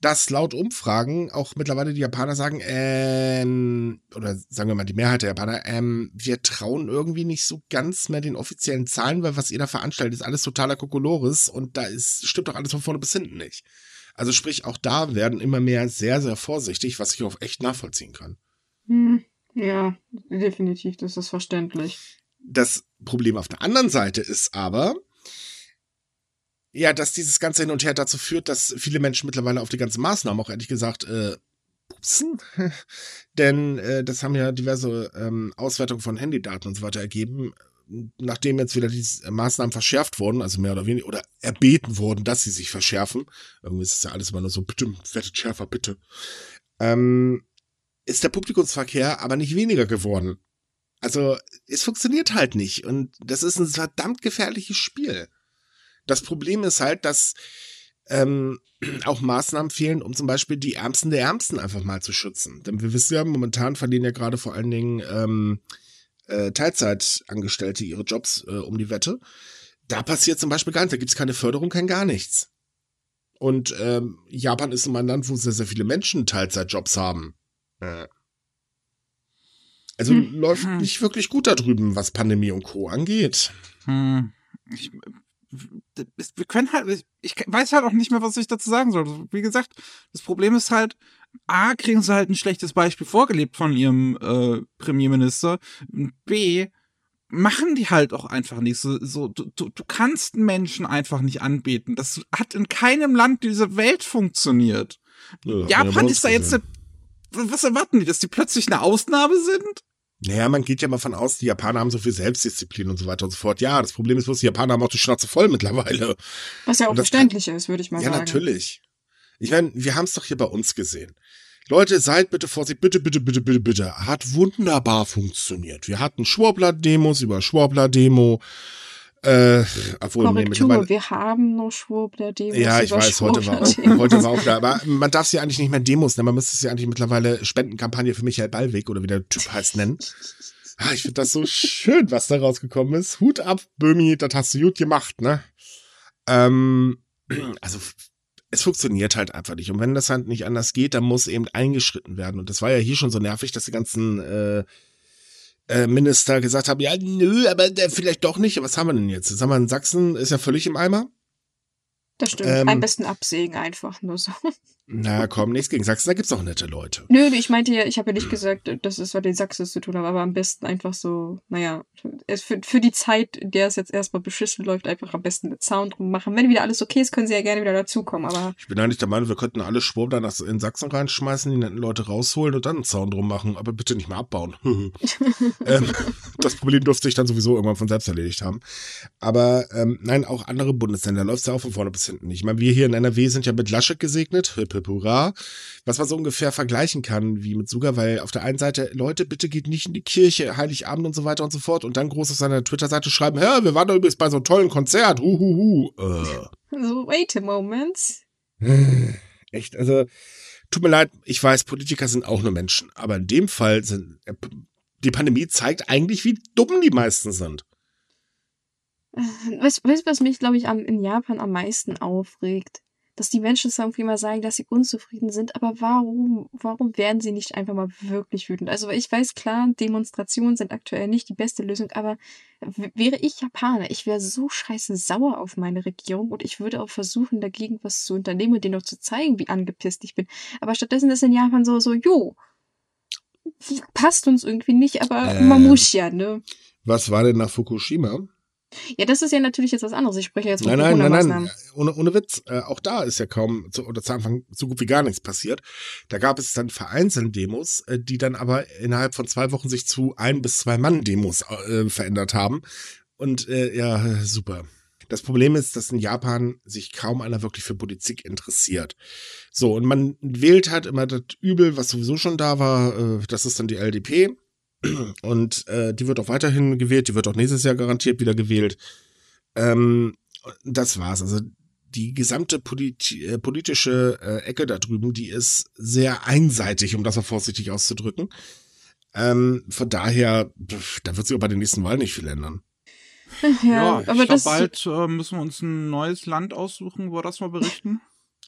dass laut Umfragen auch mittlerweile die Japaner sagen, ähm, oder sagen wir mal die Mehrheit der Japaner, ähm, wir trauen irgendwie nicht so ganz mehr den offiziellen Zahlen, weil was ihr da veranstaltet, ist alles totaler Kokolores und da ist, stimmt doch alles von vorne bis hinten nicht. Also sprich, auch da werden immer mehr sehr, sehr vorsichtig, was ich auch echt nachvollziehen kann.
Hm, ja, definitiv, das ist verständlich.
Das Problem auf der anderen Seite ist aber, ja, dass dieses ganze Hin und Her dazu führt, dass viele Menschen mittlerweile auf die ganzen Maßnahmen auch ehrlich gesagt äh, pupsen. Denn äh, das haben ja diverse ähm, Auswertungen von Handydaten und so weiter ergeben. Nachdem jetzt wieder die Maßnahmen verschärft wurden, also mehr oder weniger, oder erbeten wurden, dass sie sich verschärfen, irgendwie ist es ja alles immer nur so, bitte, werdet schärfer, bitte, ähm, ist der Publikumsverkehr aber nicht weniger geworden. Also, es funktioniert halt nicht. Und das ist ein verdammt gefährliches Spiel. Das Problem ist halt, dass ähm, auch Maßnahmen fehlen, um zum Beispiel die Ärmsten der Ärmsten einfach mal zu schützen. Denn wir wissen ja, momentan verlieren ja gerade vor allen Dingen ähm, äh, Teilzeitangestellte ihre Jobs äh, um die Wette. da passiert zum Beispiel gar nichts. Da gibt's keine Förderung, kein gar nichts. Und ähm, Japan ist immer ein Land, wo sehr, sehr viele Menschen Teilzeitjobs haben. Äh. Also
Hm.
läuft
Hm.
nicht wirklich gut da drüben, was Pandemie und Co. angeht.
Hm. Ich, wir können halt, ich, ich weiß halt auch nicht mehr, was ich dazu sagen soll. Wie gesagt, das Problem ist halt, A, kriegen sie halt ein schlechtes Beispiel vorgelebt von ihrem äh, Premierminister. B, machen die halt auch einfach nicht. So, so du, du, du kannst Menschen einfach nicht anbeten. Das hat in keinem Land dieser Welt funktioniert.
Ja,
Japan
ja,
ist da jetzt, eine, was erwarten die, dass die plötzlich eine Ausnahme sind?
Naja, man geht ja mal von aus, die Japaner haben so viel Selbstdisziplin und so weiter und so fort. Ja, das Problem ist bloß, die Japaner haben auch die Schnauze voll mittlerweile.
Was ja auch verständlich ist, würde ich mal
Ja,
sagen.
natürlich. Ich meine, wir haben es doch hier bei uns gesehen. Leute, seid bitte vorsichtig, bitte, bitte, bitte, bitte, bitte. Hat wunderbar funktioniert. Wir hatten Schwurbler-Demos über Schwurbler-Demo. Äh, obwohl, nee,
Korrektur,
mittlerweile.
wir haben noch Schwurbler-Demos.
Ja, ich weiß, heute war, auch, heute war auch da. Aber man darf sie eigentlich nicht mehr Demos nennen. Man müsste sie eigentlich mittlerweile Spendenkampagne für Michael Ballweg oder wie der Typ heißt nennen. Ah, ich finde das so schön, was da rausgekommen ist. Hut ab, Böhmi, das hast du gut gemacht, ne? Ähm, also es funktioniert halt einfach nicht. Und wenn das halt nicht anders geht, dann muss eben eingeschritten werden. Und das war ja hier schon so nervig, dass die ganzen äh, äh, Minister gesagt haben, ja, nö, aber der vielleicht doch nicht. Was haben wir denn jetzt? Jetzt haben wir in Sachsen, ist ja völlig im Eimer.
Das stimmt.
Ähm,
Am besten absägen einfach nur so.
Na komm, nichts gegen Sachsen, da gibt's auch nette Leute.
Nö, ich meinte ja, ich habe ja nicht gesagt, dass es was den Sachsen zu tun hat, aber am besten einfach so, naja, es für, für die Zeit, in der es jetzt erstmal beschissen läuft, einfach am besten mit Sound drum machen. Wenn wieder alles okay ist, können sie ja gerne wieder dazukommen, aber
Ich bin eigentlich der Meinung, wir könnten alle Schwurbler nach- in Sachsen reinschmeißen, die netten Leute rausholen und dann einen Zaun drum machen, aber bitte nicht mehr abbauen. ähm, das Problem dürfte sich dann sowieso irgendwann von selbst erledigt haben. Aber ähm, nein, auch andere Bundesländer läuft es ja auch von vorne bis hinten nicht. Ich meine, wir hier in NRW sind ja mit Laschet gesegnet, hip, hip, hurra, was man so ungefähr vergleichen kann wie mit Suga, weil auf der einen Seite, Leute, bitte geht nicht in die Kirche, Heiligabend und so weiter und so fort und dann groß auf seiner Twitter-Seite schreiben, ja, wir waren doch übrigens bei so einem tollen Konzert, huhuhu. Äh.
so, wait a moment.
Echt, also tut mir leid, ich weiß, Politiker sind auch nur Menschen, aber in dem Fall sind äh, die Pandemie zeigt eigentlich, wie dumm die meisten sind.
Weißt weißt du, was mich, glaube ich, am, in Japan am meisten aufregt? Dass die Menschen zwar irgendwie mal sagen, dass sie unzufrieden sind, aber warum, warum werden sie nicht einfach mal wirklich wütend? Also ich weiß klar, Demonstrationen sind aktuell nicht die beste Lösung, aber wäre ich Japaner, ich wäre so scheiße sauer auf meine Regierung und ich würde auch versuchen, dagegen was zu unternehmen und denen noch zu zeigen, wie angepisst ich bin. Aber stattdessen ist in Japan so, so, jo, passt uns irgendwie nicht, aber
Ähm.
man muss ja, ne?
Was war denn nach Fukushima?
Ja, das ist ja natürlich jetzt was anderes. Ich spreche jetzt von
Nein, nein, nein, nein, ohne, ohne Witz. Äh, auch da ist ja kaum zu, oder zu Anfang so gut wie gar nichts passiert. Da gab es dann vereinzelt Demos, äh, die dann aber innerhalb von zwei Wochen sich zu ein bis zwei Mann-Demos äh, verändert haben. Und äh, ja, super. Das Problem ist, dass in Japan sich kaum einer wirklich für Politik interessiert. So, und man wählt halt immer das Übel, was sowieso schon da war. Äh, das ist dann die LDP. Und äh, die wird auch weiterhin gewählt. Die wird auch nächstes Jahr garantiert wieder gewählt. Ähm, das war's. Also die gesamte politi äh, politische äh, Ecke da drüben, die ist sehr einseitig, um das mal vorsichtig auszudrücken. Ähm, von daher, pf, da wird sich auch bei den nächsten Wahlen nicht viel ändern.
Ja,
ich
aber
glaube,
das.
bald äh, müssen wir uns ein neues Land aussuchen, wo wir das mal berichten.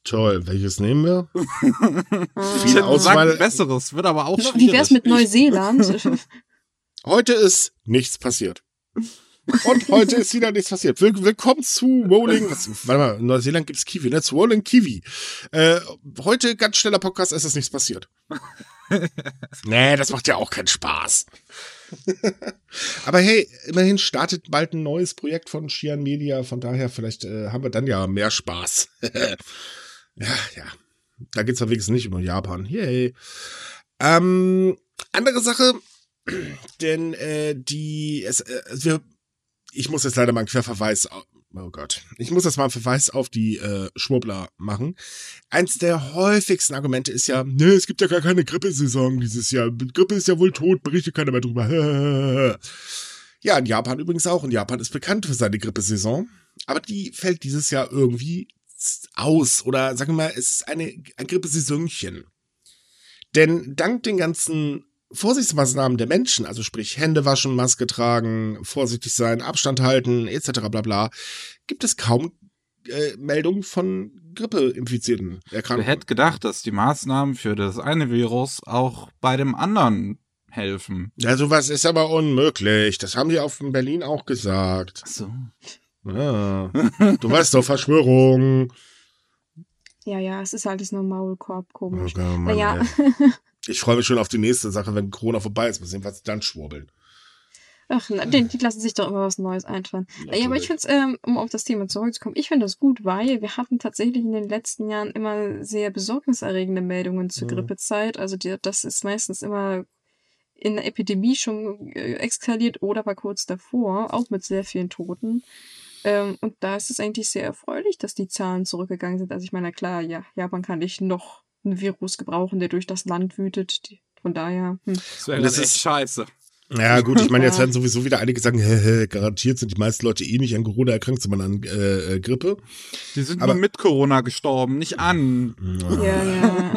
Toll, welches nehmen wir? Viel
Ich
Auswahl-
besseres, wird aber auch schwierig.
Wie wär's mit Neuseeland?
Heute ist nichts passiert. Und heute ist wieder nichts passiert. Will willkommen zu Rolling. Was, warte mal, in Neuseeland gibt's Kiwi, ne? Zu Rolling Kiwi. Äh, heute ganz schneller Podcast, es ist nichts passiert. nee, das macht ja auch keinen Spaß. Aber hey, immerhin startet bald ein neues Projekt von Shian Media. Von daher, vielleicht äh, haben wir dann ja mehr Spaß. Ja, ja. Da geht's ja wenigstens nicht über Japan. Yay. Ähm, andere Sache, denn äh, die, es, äh, wir, ich muss jetzt leider mal einen Querverweis, oh Gott, ich muss jetzt mal einen Verweis auf die äh, Schwurbler machen. Eins der häufigsten Argumente ist ja, ne, es gibt ja gar keine Grippesaison dieses Jahr. Grippe ist ja wohl tot, berichtet keiner mehr drüber. ja, in Japan übrigens auch. Und Japan ist bekannt für seine Grippesaison. Aber die fällt dieses Jahr irgendwie aus. Oder sagen wir mal, es ist eine, ein Grippesaisonchen. Denn dank den ganzen Vorsichtsmaßnahmen der Menschen, also sprich Hände waschen, Maske tragen, vorsichtig sein, Abstand halten, etc. bla bla, gibt es kaum äh, Meldungen von Grippeinfizierten
Wer
Erkrankungen.
hätte gedacht, dass die Maßnahmen für das eine Virus auch bei dem anderen helfen?
Ja, sowas ist aber unmöglich. Das haben die auf in Berlin auch gesagt.
Ach so.
Ja. Du weißt doch, Verschwörung.
Ja, ja, es ist halt das nur Maulkorb,
Oh,
komisch.
Mann,
naja.
Ich freue mich schon auf die nächste Sache, wenn Corona vorbei ist. Mal sehen, was sie dann schwurbeln.
ach, na, die, die lassen sich doch immer was Neues einfallen. Naja, aber ich
Natürlich.
finde ähm, um auf das Thema zurückzukommen, ich finde das gut, weil wir hatten tatsächlich in den letzten Jahren immer sehr besorgniserregende Meldungen zur
Mhm.
Grippezeit. Also die, das ist meistens immer in der Epidemie schon äh, eskaliert oder war kurz davor, auch mit sehr vielen Toten. Ähm, und da ist es eigentlich sehr erfreulich, dass die Zahlen zurückgegangen sind. Also ich meine, klar, ja, Japan kann nicht noch ein Virus gebrauchen, der durch das Land wütet. Die, von daher, hm.
Das wäre
das ist-
scheiße.
Ja, gut, ich meine, jetzt werden sowieso wieder einige sagen, hä, hä, garantiert sind die meisten Leute eh nicht an Corona erkrankt, sondern an äh, äh, Grippe.
Die sind
Aber-
nur mit Corona gestorben, nicht an.
ja, ja.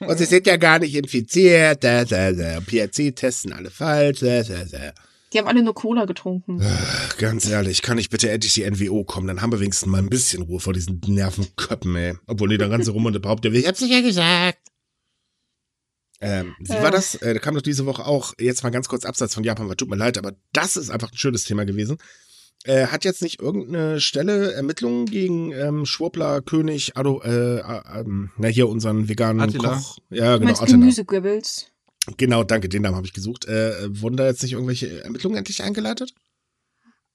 Und sie sind ja gar nicht infiziert. Da, da, da. PRC testen alle falsch. Da, da, da.
Die haben alle nur Cola getrunken.
Ach, Ganz ehrlich, kann ich bitte endlich die NWO kommen? Dann haben wir wenigstens mal ein bisschen Ruhe vor diesen Nervenköppen, ey. Obwohl die dann ganze rum und behaupten, ich hab's nicht ja gesagt. Ähm, wie
Ja.
war das? Äh, da kam doch diese Woche auch, jetzt mal ganz kurz abseits von Japan, weil tut mir leid, aber das ist einfach ein schönes Thema gewesen. Äh, hat jetzt nicht irgendeine Stelle Ermittlungen gegen ähm, Schwurbler König, Ado, äh, äh, ähm, na hier unseren veganen
Attila.
Koch. Ja,
Du
genau,
meinst
Attila.
Gemüsegribbels?
Genau, danke, den Namen habe ich gesucht. Äh, wurden da jetzt nicht irgendwelche Ermittlungen endlich eingeleitet?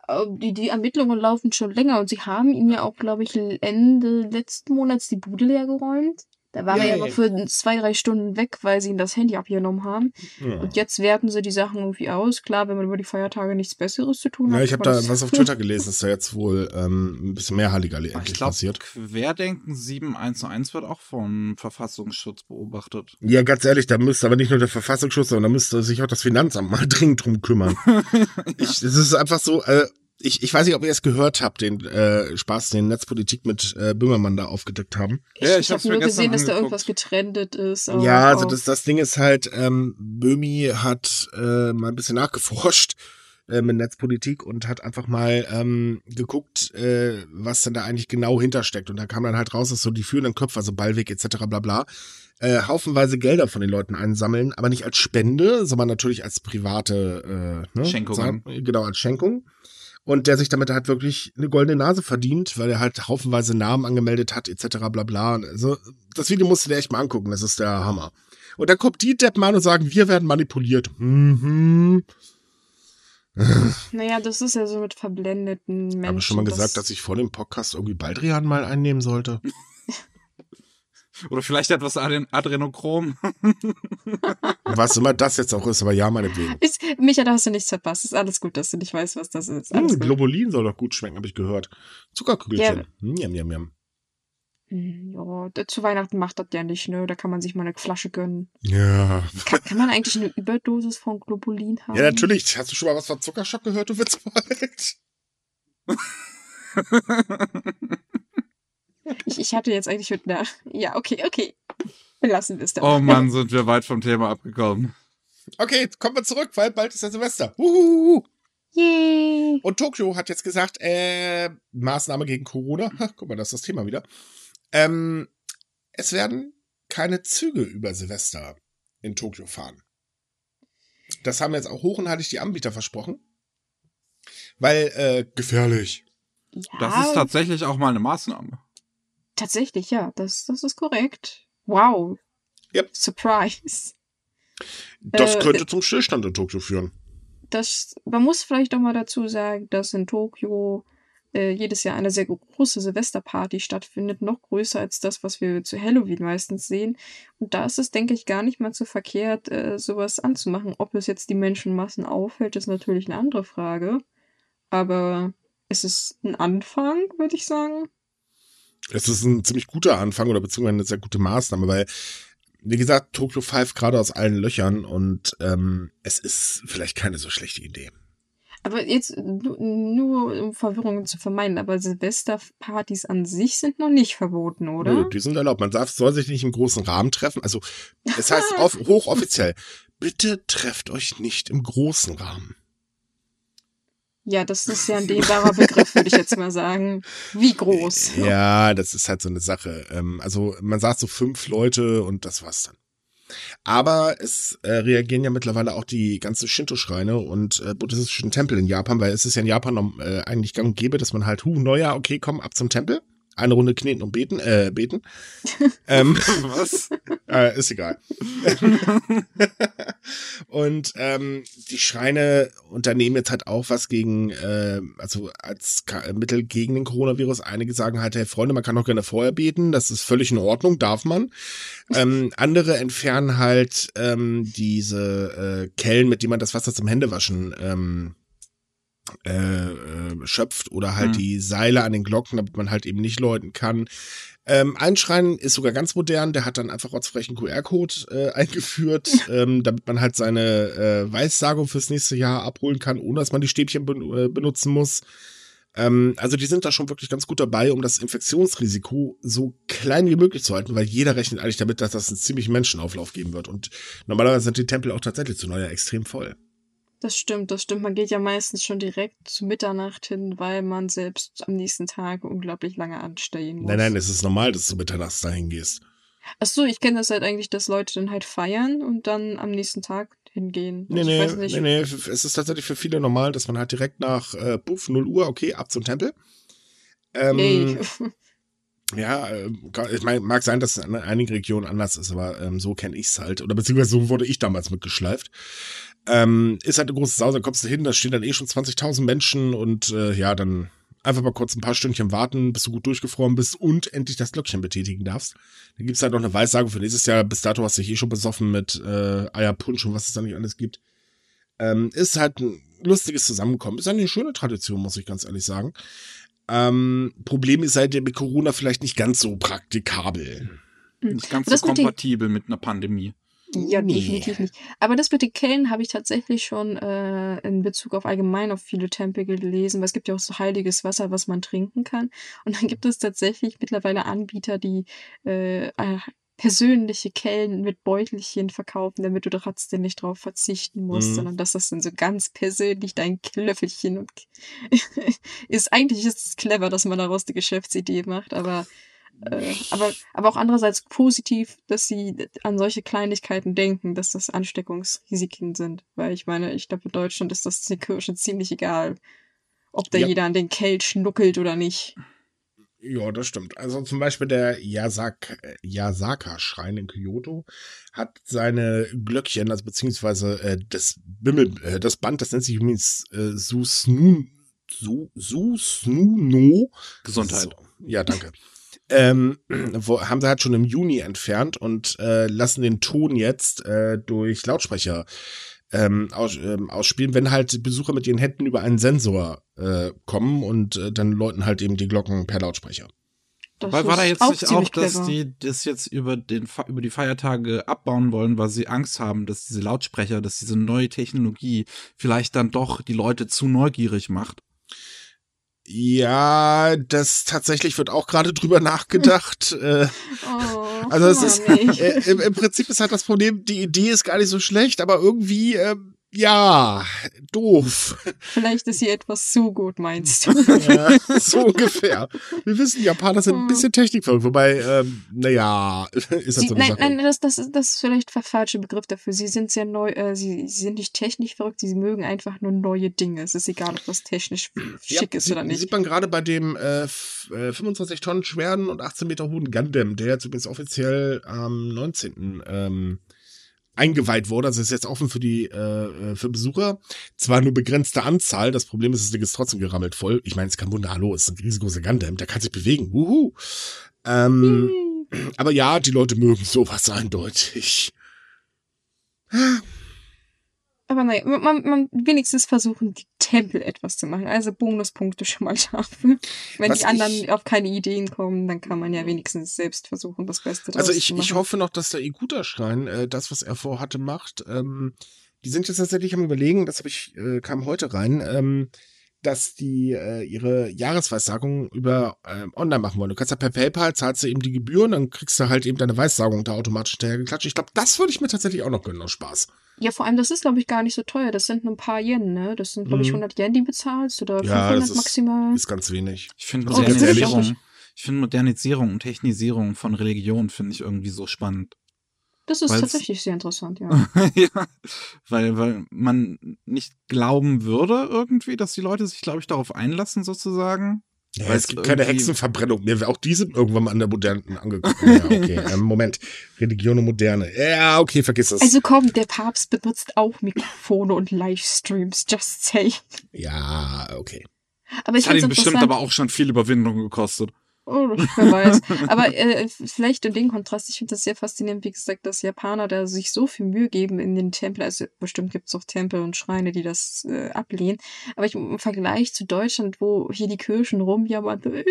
Äh, Die, die Ermittlungen laufen schon länger und sie haben ihm ja auch, glaube ich, Ende letzten Monats die Bude leer geräumt. Da war
Ja,
er ja für zwei, drei Stunden weg, weil sie ihm das Handy abgenommen haben.
Ja.
Und jetzt werten sie die Sachen irgendwie aus. Klar, wenn man über die Feiertage nichts Besseres zu tun hat.
Ja, ich habe da was auf Twitter gelesen, dass da jetzt wohl ähm, ein bisschen mehr Halligalli
Ich
endlich
glaube,
passiert.
Querdenken 711 wird auch vom Verfassungsschutz beobachtet.
Ja, ganz ehrlich, da müsste aber nicht nur der Verfassungsschutz, sondern da müsste sich auch das Finanzamt mal dringend drum kümmern. ich, es ist einfach so, äh, ich, ich weiß nicht, ob ihr es gehört habt, den äh, Spaß, den Netzpolitik mit äh, Böhmermann da aufgedeckt haben.
Ich,
Ja,
ich,
ich
habe nur gesehen, dass da irgendwas getrendet ist. aber
ja, also das, das Ding ist halt, ähm, Böhmi hat äh, mal ein bisschen nachgeforscht äh, mit Netzpolitik und hat einfach mal ähm, geguckt, äh, was denn da eigentlich genau hintersteckt. Und da kam dann halt raus, dass so die führenden Köpfe, also Ballweg etc. bla bla, äh, haufenweise Gelder von den Leuten einsammeln, aber nicht als Spende, sondern natürlich als private äh, ne,
Schenkungen.
Sagen- Genau, als Schenkung. Und der sich damit halt wirklich eine goldene Nase verdient, weil er halt haufenweise Namen angemeldet hat, etc. bla bla. Also, das Video musst du dir echt mal angucken, das ist der Hammer. Und dann kommt die Deppen an und sagen, wir werden manipuliert. Mhm.
Naja, das ist ja so mit verblendeten Menschen.
Habe ich schon mal gesagt, dass ich vor dem Podcast irgendwie Baldrian mal einnehmen sollte?
Oder vielleicht etwas Adren Adrenochrom.
Was immer das jetzt auch ist, aber ja, meinetwegen.
Ist, Micha, da hast du nichts verpasst. Ist alles gut, dass du nicht weißt, was das ist.
Hm. Globulin soll doch gut schmecken, habe ich gehört. Zuckerkügelchen. Njam, njam, njam.
Hm, Ja, zu Weihnachten macht das ja nicht, ne? Da kann man sich mal eine Flasche gönnen.
Ja.
Kann, kann man eigentlich eine Überdosis von Globulin haben?
Ja, natürlich. Hast du schon mal was von Zuckerschock gehört, du Witzbold?
Ich, ich hatte jetzt eigentlich mit einer. Ja, okay, okay. Belassen wir es
Oh Mann, sind wir weit vom Thema abgekommen.
Okay, kommen wir zurück, weil bald ist ja Silvester. Uhuhu.
Yay!
Und Tokio hat jetzt gesagt, äh, Maßnahme gegen Corona. Ha, guck mal, das ist das Thema wieder. Ähm, es werden keine Züge über Silvester in Tokio fahren. Das haben jetzt auch hoch und heilig die Anbieter versprochen. Weil, äh, gefährlich.
Ja,
Das ist tatsächlich auch mal eine Maßnahme.
Tatsächlich, ja. Das, das ist korrekt. Wow.
Yep.
Surprise.
Das
Äh,
könnte zum Stillstand in Tokio führen.
Das, man muss vielleicht auch mal dazu sagen, dass in Tokio äh, jedes Jahr eine sehr große Silvesterparty stattfindet, noch größer als das, was wir zu Halloween meistens sehen. Und da ist es, denke ich, gar nicht mal so verkehrt, äh, sowas anzumachen. Ob es jetzt die Menschenmassen auffällt, ist natürlich eine andere Frage. Aber es ist ein Anfang, würde ich sagen.
Es ist ein ziemlich guter Anfang oder beziehungsweise eine sehr gute Maßnahme, weil, wie gesagt, Tokio pfeift gerade aus allen Löchern und ähm, es ist vielleicht keine so schlechte Idee.
Aber jetzt nu- nur um Verwirrungen zu vermeiden, aber Silvesterpartys an sich sind noch nicht verboten, oder?
Nö, die sind erlaubt. Man darf, soll sich nicht im großen Rahmen treffen. Also, es heißt auf, hochoffiziell, bitte trefft euch nicht im großen Rahmen.
Ja, das ist ja ein dehnbarer Begriff, würde ich jetzt mal sagen. Wie groß?
Ja, das ist halt so eine Sache. Ähm, also man sagt so fünf Leute und das war's dann. Aber es äh, reagieren ja mittlerweile auch die ganzen Shinto-Schreine und äh, buddhistischen Tempel in Japan, weil es ist ja in Japan äh, eigentlich gang und gäbe, dass man halt, hu, Neujahr, okay, komm, ab zum Tempel eine Runde kneten und beten, äh, beten. ähm, Was? Äh, ist egal. und ähm, die Schreine unternehmen jetzt halt auch was gegen, äh, also als Ka Mittel gegen den Coronavirus. Einige sagen halt, hey Freunde, man kann auch gerne vorher beten, das ist völlig in Ordnung, darf man. Ähm, andere entfernen halt ähm, diese äh, Kellen, mit denen man das Wasser zum Händewaschen ähm, äh, äh, schöpft oder halt mhm. die Seile an den Glocken, damit man halt eben nicht läuten kann. Ähm, ein Schrein ist sogar ganz modern, der hat dann einfach rotzfrechen QR-Code äh, eingeführt, ähm, damit man halt seine äh, Weissagung fürs nächste Jahr abholen kann, ohne dass man die Stäbchen be äh, benutzen muss. Ähm, also die sind da schon wirklich ganz gut dabei, um das Infektionsrisiko so klein wie möglich zu halten, weil jeder rechnet eigentlich damit, dass das einen ziemlichen Menschenauflauf geben wird. Und normalerweise sind die Tempel auch tatsächlich zu Neujahr extrem voll.
Das stimmt, das stimmt. Man geht ja meistens schon direkt zu Mitternacht hin, weil man selbst am nächsten Tag unglaublich lange anstehen muss.
Nein, nein, es ist normal, dass du mitternachts dahin gehst.
Ach so, ich kenne das halt eigentlich, dass Leute dann halt feiern und dann am nächsten Tag hingehen.
Nee, nee, nee, nee, es ist tatsächlich für viele normal, dass man halt direkt nach äh, Puff, 0 Uhr, okay, ab zum Tempel. Ähm, hey. Ja, äh, ich meine, mag sein, dass es in einigen Regionen anders ist, aber ähm, so kenne ich es halt. Oder beziehungsweise so wurde ich damals mitgeschleift. Ähm, ist halt eine große Sau, da kommst du hin, da stehen dann eh schon 20.000 Menschen und äh, ja, dann einfach mal kurz ein paar Stündchen warten, bis du gut durchgefroren bist und endlich das Glöckchen betätigen darfst. Dann gibt's halt noch eine Weissagung für nächstes Jahr. Bis dato hast du dich eh schon besoffen mit äh, Eierpunsch und was es da nicht alles gibt. Ähm, ist halt ein lustiges Zusammenkommen. Ist eine schöne Tradition, muss ich ganz ehrlich sagen. Ähm, Problem ist halt mit Corona vielleicht nicht ganz so praktikabel.
Nicht ganz so kompatibel mit einer Pandemie.
Ja, nee. definitiv nicht. Aber das mit den Kellen habe ich tatsächlich schon äh, in Bezug auf allgemein auf viele Tempel gelesen, weil es gibt ja auch so heiliges Wasser, was man trinken kann. Und dann gibt es tatsächlich mittlerweile Anbieter, die äh, äh persönliche Kellen mit Beutelchen verkaufen, damit du trotzdem nicht drauf verzichten musst, mhm. sondern dass das dann so ganz persönlich dein Klöffelchen und ist eigentlich ist es clever, dass man daraus eine Geschäftsidee macht, aber äh, aber, aber auch andererseits positiv, dass sie an solche Kleinigkeiten denken, dass das Ansteckungsrisiken sind. Weil ich meine, ich glaube, in Deutschland ist das die Kirsche ziemlich egal, ob da ja. jeder an den Kelch schnuckelt oder nicht.
Ja, das stimmt. Also zum Beispiel der Yasak, Yasaka-Schrein in Kyoto hat seine Glöckchen, also beziehungsweise äh, das Bimmel, äh, das Band, das nennt sich übrigens äh, Susnu, Su, Susnuno.
Gesundheit. So,
ja, danke ähm, wo, haben sie halt schon im Juni entfernt und äh, lassen den Ton jetzt äh, durch Lautsprecher ähm, aus, ähm, ausspielen, wenn halt Besucher mit ihren Händen über einen Sensor äh, kommen und äh, dann läuten halt eben die Glocken per Lautsprecher.
Das weil war da jetzt auch nicht auch, dass clever. die das jetzt über, den, über die Feiertage abbauen wollen, weil sie Angst haben, dass diese Lautsprecher, dass diese neue Technologie vielleicht dann doch die Leute zu neugierig macht?
Ja, das tatsächlich wird auch gerade drüber nachgedacht. Äh, oh, also es ist äh, im, im, Prinzip ist halt das Problem, die Idee ist gar nicht so schlecht, aber irgendwie äh, ja, doof.
Vielleicht ist sie etwas zu gut, meinst du?
ja, so ungefähr. Wir wissen, Japaner sind ein hm. bisschen technikverrückt, wobei, ähm, naja, ist das
sie,
so
eine Nein, Sache. nein das, das, ist, das ist vielleicht der falsche Begriff dafür. Sie sind sehr neu, äh, sie, sie sind nicht technisch verrückt, sie mögen einfach nur neue Dinge. Es ist egal, ob das technisch schick ja, ist oder nicht.
Sieht man gerade bei dem äh, 25 äh, Tonnen schweren und 18 Meter hohen Gundam, der jetzt übrigens offiziell am 19. Ähm, eingeweiht wurde. Also ist jetzt offen für die äh, äh, für Besucher. Zwar nur begrenzte Anzahl. Das Problem ist, das Ding ist trotzdem gerammelt voll. Ich meine, es kann Wunder, hallo, ist ein riesengroßer Gundam, der kann sich bewegen. Wuhu. Ähm, hm. Aber ja, die Leute mögen sowas eindeutig.
Aber naja, man, man wenigstens versuchen, die Tempel etwas zu machen. Also Bonuspunkte schon mal dafür. Wenn Was die anderen ich, auf keine Ideen kommen, dann kann man ja wenigstens selbst versuchen, das Beste
also ich, zu machen. Also ich hoffe noch, dass der Iguta-Schrein äh, das, was er vorhatte, macht. Ähm, die sind jetzt tatsächlich am überlegen, das habe ich, äh, kam heute rein, ähm, dass die äh, ihre Jahresweissagung über äh, online machen wollen. Du kannst ja per PayPal, zahlst du eben die Gebühren, dann kriegst du halt eben deine Weissagung da automatisch hinterher geklatscht. Ich glaube, das würde ich mir tatsächlich auch noch gönnen, aus Spaß.
Ja, vor allem, das ist, glaube ich, gar nicht so teuer. Das sind nur ein paar Yen, ne? Das sind, glaube ich,
Mhm.
100 Yen, die bezahlst oder
Ja,
500
das ist-
maximal.
Ist ganz wenig.
Ich finde. Modernisierung, ich finde Modernisierung und Technisierung von Religion finde ich irgendwie so spannend.
Das ist
Weil's-
tatsächlich sehr interessant, ja.
ja, weil, weil man nicht glauben würde irgendwie, dass die Leute sich, glaube ich, darauf einlassen sozusagen.
Ja, es gibt keine Hexenverbrennung mehr. Auch die sind irgendwann mal an der modernen angekommen. Ja, okay. ähm, Moment. Religion und Moderne. Ja, okay, vergiss es.
Also komm, der Papst benutzt auch Mikrofone und Livestreams, just say.
ja, okay.
Aber ich
Das hat ihn
es
bestimmt aber auch schon viel Überwindung gekostet.
Oh, wer weiß. Aber äh, vielleicht in dem Kontrast, ich finde das sehr faszinierend, wie gesagt, dass Japaner da sich so viel Mühe geben in den Tempeln. Also bestimmt gibt es auch Tempel und Schreine, die das äh, ablehnen. Aber ich, im Vergleich zu Deutschland, wo hier die Kirchen rumjammern, so, äh,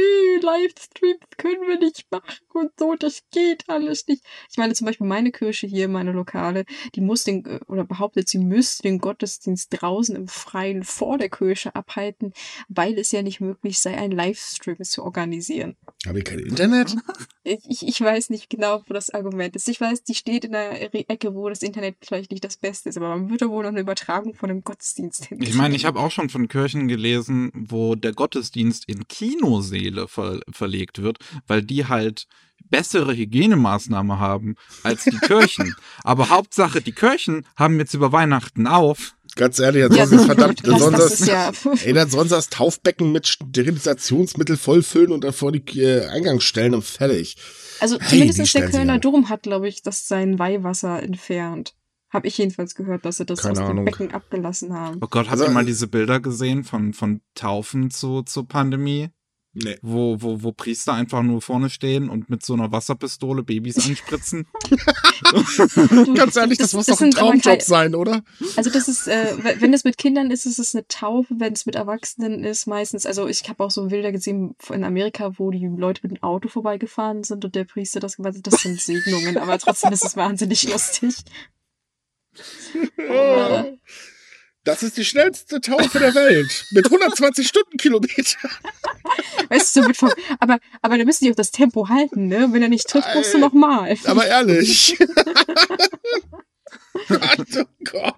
Livestreams können wir nicht machen und so, das geht alles nicht. Ich meine zum Beispiel meine Kirche hier, meine Lokale, die muss den, äh, oder behauptet, sie müsste den Gottesdienst draußen im Freien vor der Kirche abhalten, weil es ja nicht möglich sei, einen Livestream zu organisieren.
Habe ich kein Internet?
Ich, ich- weiß nicht genau, wo das Argument ist. Ich weiß, die steht in einer Ecke, wo das Internet vielleicht nicht das Beste ist, aber man würde wohl noch eine Übertragung von einem Gottesdienst hin.
Ich meine, ich habe auch schon von Kirchen gelesen, wo der Gottesdienst in Kinoseele ver verlegt wird, weil die halt bessere Hygienemaßnahmen haben als die Kirchen. Aber Hauptsache, die Kirchen haben jetzt über Weihnachten auf.
Ganz ehrlich,
Ja,
ansonsten ist verdammt,
das, das
sonst
ist ja.
Dann sonst das Taufbecken mit Sterilisationsmittel vollfüllen und dann vor die äh, Eingangs stellen und fertig.
Also
Hey,
zumindest der Kölner. Dom hat, glaube ich, das sein Weihwasser entfernt. Habe ich jedenfalls gehört, dass sie das
Keine
aus
Ahnung.
dem Becken abgelassen haben.
Oh Gott, habt
Also,
ihr mal
äh,
diese Bilder gesehen von, von Taufen zu, zur Pandemie?
Nee.
Wo, wo, wo Priester einfach nur vorne stehen und mit so einer Wasserpistole Babys anspritzen.
Ganz ehrlich, das, muss doch ein Traumjob
kein-
sein, oder?
Also das ist, äh, wenn es mit Kindern ist, ist es eine Taufe, wenn es mit Erwachsenen ist, meistens, also ich habe auch so Bilder gesehen in Amerika, wo die Leute mit dem Auto vorbeigefahren sind und der Priester das gemacht hat, das sind Segnungen, aber trotzdem ist es wahnsinnig lustig.
Oh. Das ist die schnellste Taufe der Welt. Mit 120 Stundenkilometer.
Weißt du, aber, aber da müssen die auch das Tempo halten, ne? Wenn er nicht trifft, musst du
Ey.
nochmal.
Aber ehrlich. oh Gott.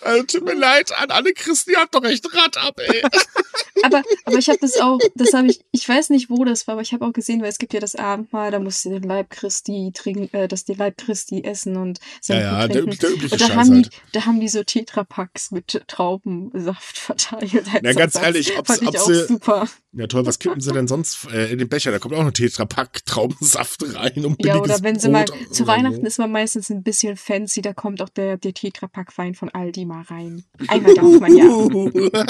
Also, tut mir leid an alle Christen, ihr habt doch echt Rad ab, ey.
Aber, aber ich habe das auch, das habe ich, ich weiß nicht, wo das war, aber ich habe auch gesehen, weil es gibt ja das Abendmahl, da musst du den Leib Christi trinken, äh, das den Leib Christi essen und
Ja,
Sachen
ja, der,
trinken.
der übliche
Und da
Scheiß
haben,
halt.
die, da haben die so Tetrapacks mit Traubensaft verteilt.
Na, ganz
Ersatz.
ehrlich, ob's-
Fand ich
ob
auch
sie-
super.
Ja, toll, was kippen sie denn sonst äh, in den Becher? Da kommt auch ein Tetrapack Traubensaft rein. Um
Ja, oder wenn sie mal,
Brot
zu Weihnachten
so.
ist man meistens ein bisschen fancy, da kommt auch der, der Tetrapack-Wein von Aldi mal rein. Einmal darf man ja.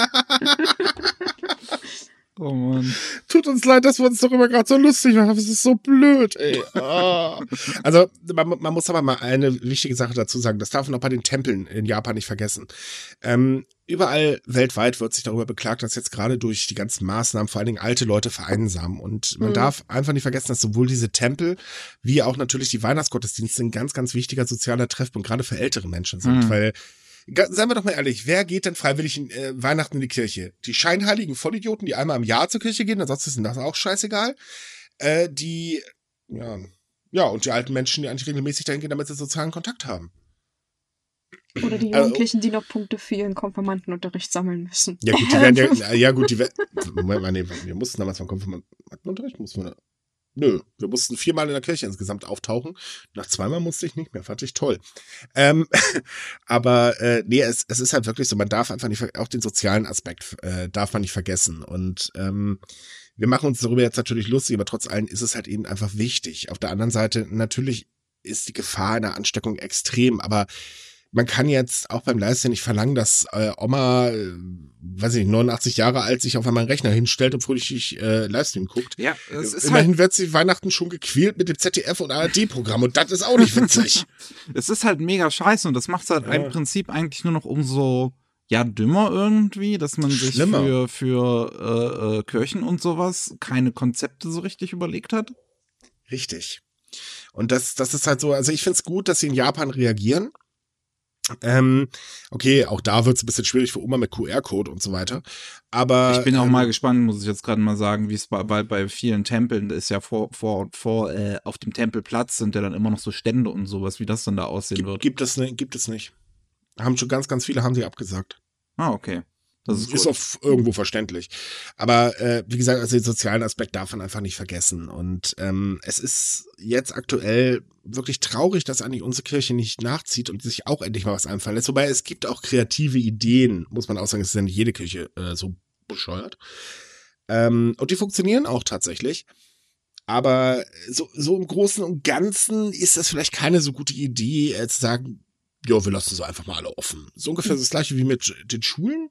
Oh Mann.
Tut uns leid, dass wir uns darüber gerade so lustig machen. Das ist so blöd, ey. Ah. Also, man, man muss aber mal eine wichtige Sache dazu sagen. Das darf man auch bei den Tempeln in Japan nicht vergessen. Ähm, überall weltweit wird sich darüber beklagt, dass jetzt gerade durch die ganzen Maßnahmen vor allen Dingen alte Leute vereinsamen. Und man
Mhm.
darf einfach nicht vergessen, dass sowohl diese Tempel wie auch natürlich die Weihnachtsgottesdienste ein ganz, ganz wichtiger sozialer Treffpunkt gerade für ältere Menschen sind.
Mhm.
Weil Seien wir doch mal ehrlich, wer geht denn freiwillig in äh, Weihnachten in die Kirche? Die scheinheiligen Vollidioten, die einmal im Jahr zur Kirche gehen, ansonsten ist ihnen das auch scheißegal. Äh, die, ja, ja, und die alten Menschen, die eigentlich regelmäßig dahin gehen, damit sie sozialen Kontakt haben.
Oder die
Also-
Jugendlichen, die noch Punkte für ihren Konfirmandenunterricht sammeln müssen.
Ja gut, die werden ja, ja gut, die werden, Moment mal, nee, wir mussten damals mal Konfirmandenunterricht, mussten wir, nö, wir mussten viermal in der Kirche insgesamt auftauchen. Nach zweimal musste ich nicht mehr, fand ich toll. Ähm, aber äh, nee, es, es ist halt wirklich so, man darf einfach nicht, auch den sozialen Aspekt äh, darf man nicht vergessen. Und ähm, wir machen uns darüber jetzt natürlich lustig, aber trotz allem ist es halt eben einfach wichtig. Auf der anderen Seite, natürlich ist die Gefahr einer Ansteckung extrem, aber man kann jetzt auch beim Livestream nicht verlangen, dass äh, Oma, äh, weiß ich nicht, 89 Jahre alt, sich auf einmal einen Rechner hinstellt und fröhlich äh, Livestream guckt.
Ja, es ist
Immerhin
halt,
wird sie Weihnachten schon gequält mit dem ZDF und ARD-Programm und das ist auch nicht witzig.
es ist halt mega scheiße und das macht halt
Ja.
im Prinzip eigentlich nur noch umso, ja, dümmer irgendwie, dass man sich
Schlimmer.
für, für äh, äh, Kirchen und sowas keine Konzepte so richtig überlegt hat.
Richtig. Und das, das ist halt so, also ich find's gut, dass sie in Japan reagieren. Ähm, okay, auch da wird es ein bisschen schwierig für Oma mit QR-Code und so weiter. Aber
Ich bin auch
ähm,
mal gespannt, muss ich jetzt gerade mal sagen, wie es bei, bei, bei vielen Tempeln ist ja vor, vor, vor äh, auf dem Tempelplatz sind ja dann immer noch so Stände und sowas, wie das dann da aussehen
gibt,
wird.
gibt es nicht, gibt es nicht. Haben schon ganz, ganz viele haben sie abgesagt.
Ah, okay. Das ist,
ist
gut.
auch irgendwo verständlich. Aber äh, wie gesagt, also den sozialen Aspekt darf man einfach nicht vergessen. Und ähm, es ist jetzt aktuell wirklich traurig, dass eigentlich unsere Kirche nicht nachzieht und sich auch endlich mal was einfallen lässt. Wobei es gibt auch kreative Ideen, muss man auch sagen, es ist ja nicht jede Kirche äh, so bescheuert. Ähm, und die funktionieren auch tatsächlich. Aber so, so im Großen und Ganzen ist das vielleicht keine so gute Idee, äh, zu sagen, ja, wir lassen sie einfach mal alle offen. So ungefähr das gleiche wie mit den Schulen.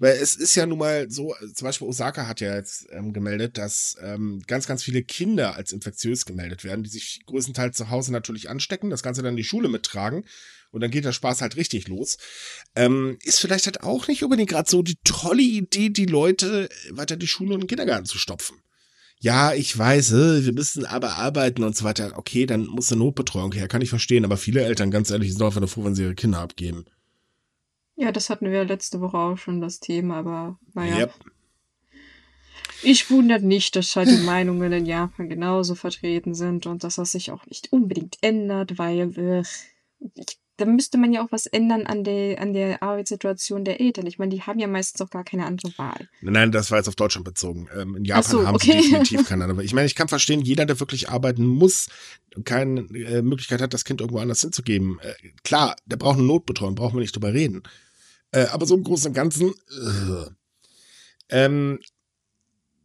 Weil es ist ja nun mal so, zum Beispiel Osaka hat ja jetzt ähm, gemeldet, dass ähm, ganz, ganz viele Kinder als infektiös gemeldet werden, die sich größtenteils zu Hause natürlich anstecken, das Ganze dann in die Schule mittragen und dann geht der Spaß halt richtig los. Ähm, ist vielleicht halt auch nicht unbedingt gerade so die tolle Idee, die Leute weiter die Schule und den Kindergarten zu stopfen. Ja, ich weiß, äh, wir müssen aber arbeiten und so weiter. Okay, dann muss eine Notbetreuung her, kann ich verstehen, aber viele Eltern, ganz ehrlich, sind einfach nur froh, wenn sie ihre Kinder abgeben.
Ja, das hatten wir letzte Woche auch schon, das Thema, aber naja.
Yep.
Ich wundert nicht, dass halt die Meinungen in Japan genauso vertreten sind und dass das sich auch nicht unbedingt ändert, weil äh, ich, da müsste man ja auch was ändern an der, an der Arbeitssituation der Eltern. Ich meine, die haben ja meistens auch gar keine andere Wahl.
Nein, das war jetzt auf Deutschland bezogen. Ähm, in Japan
so,
haben
okay.
sie definitiv keine andere. Ich meine, ich kann verstehen, jeder, der wirklich arbeiten muss, keine äh, Möglichkeit hat, das Kind irgendwo anders hinzugeben. Äh, klar, der braucht eine Notbetreuung, brauchen wir nicht drüber reden. Äh, aber so im Großen und Ganzen, äh, ähm,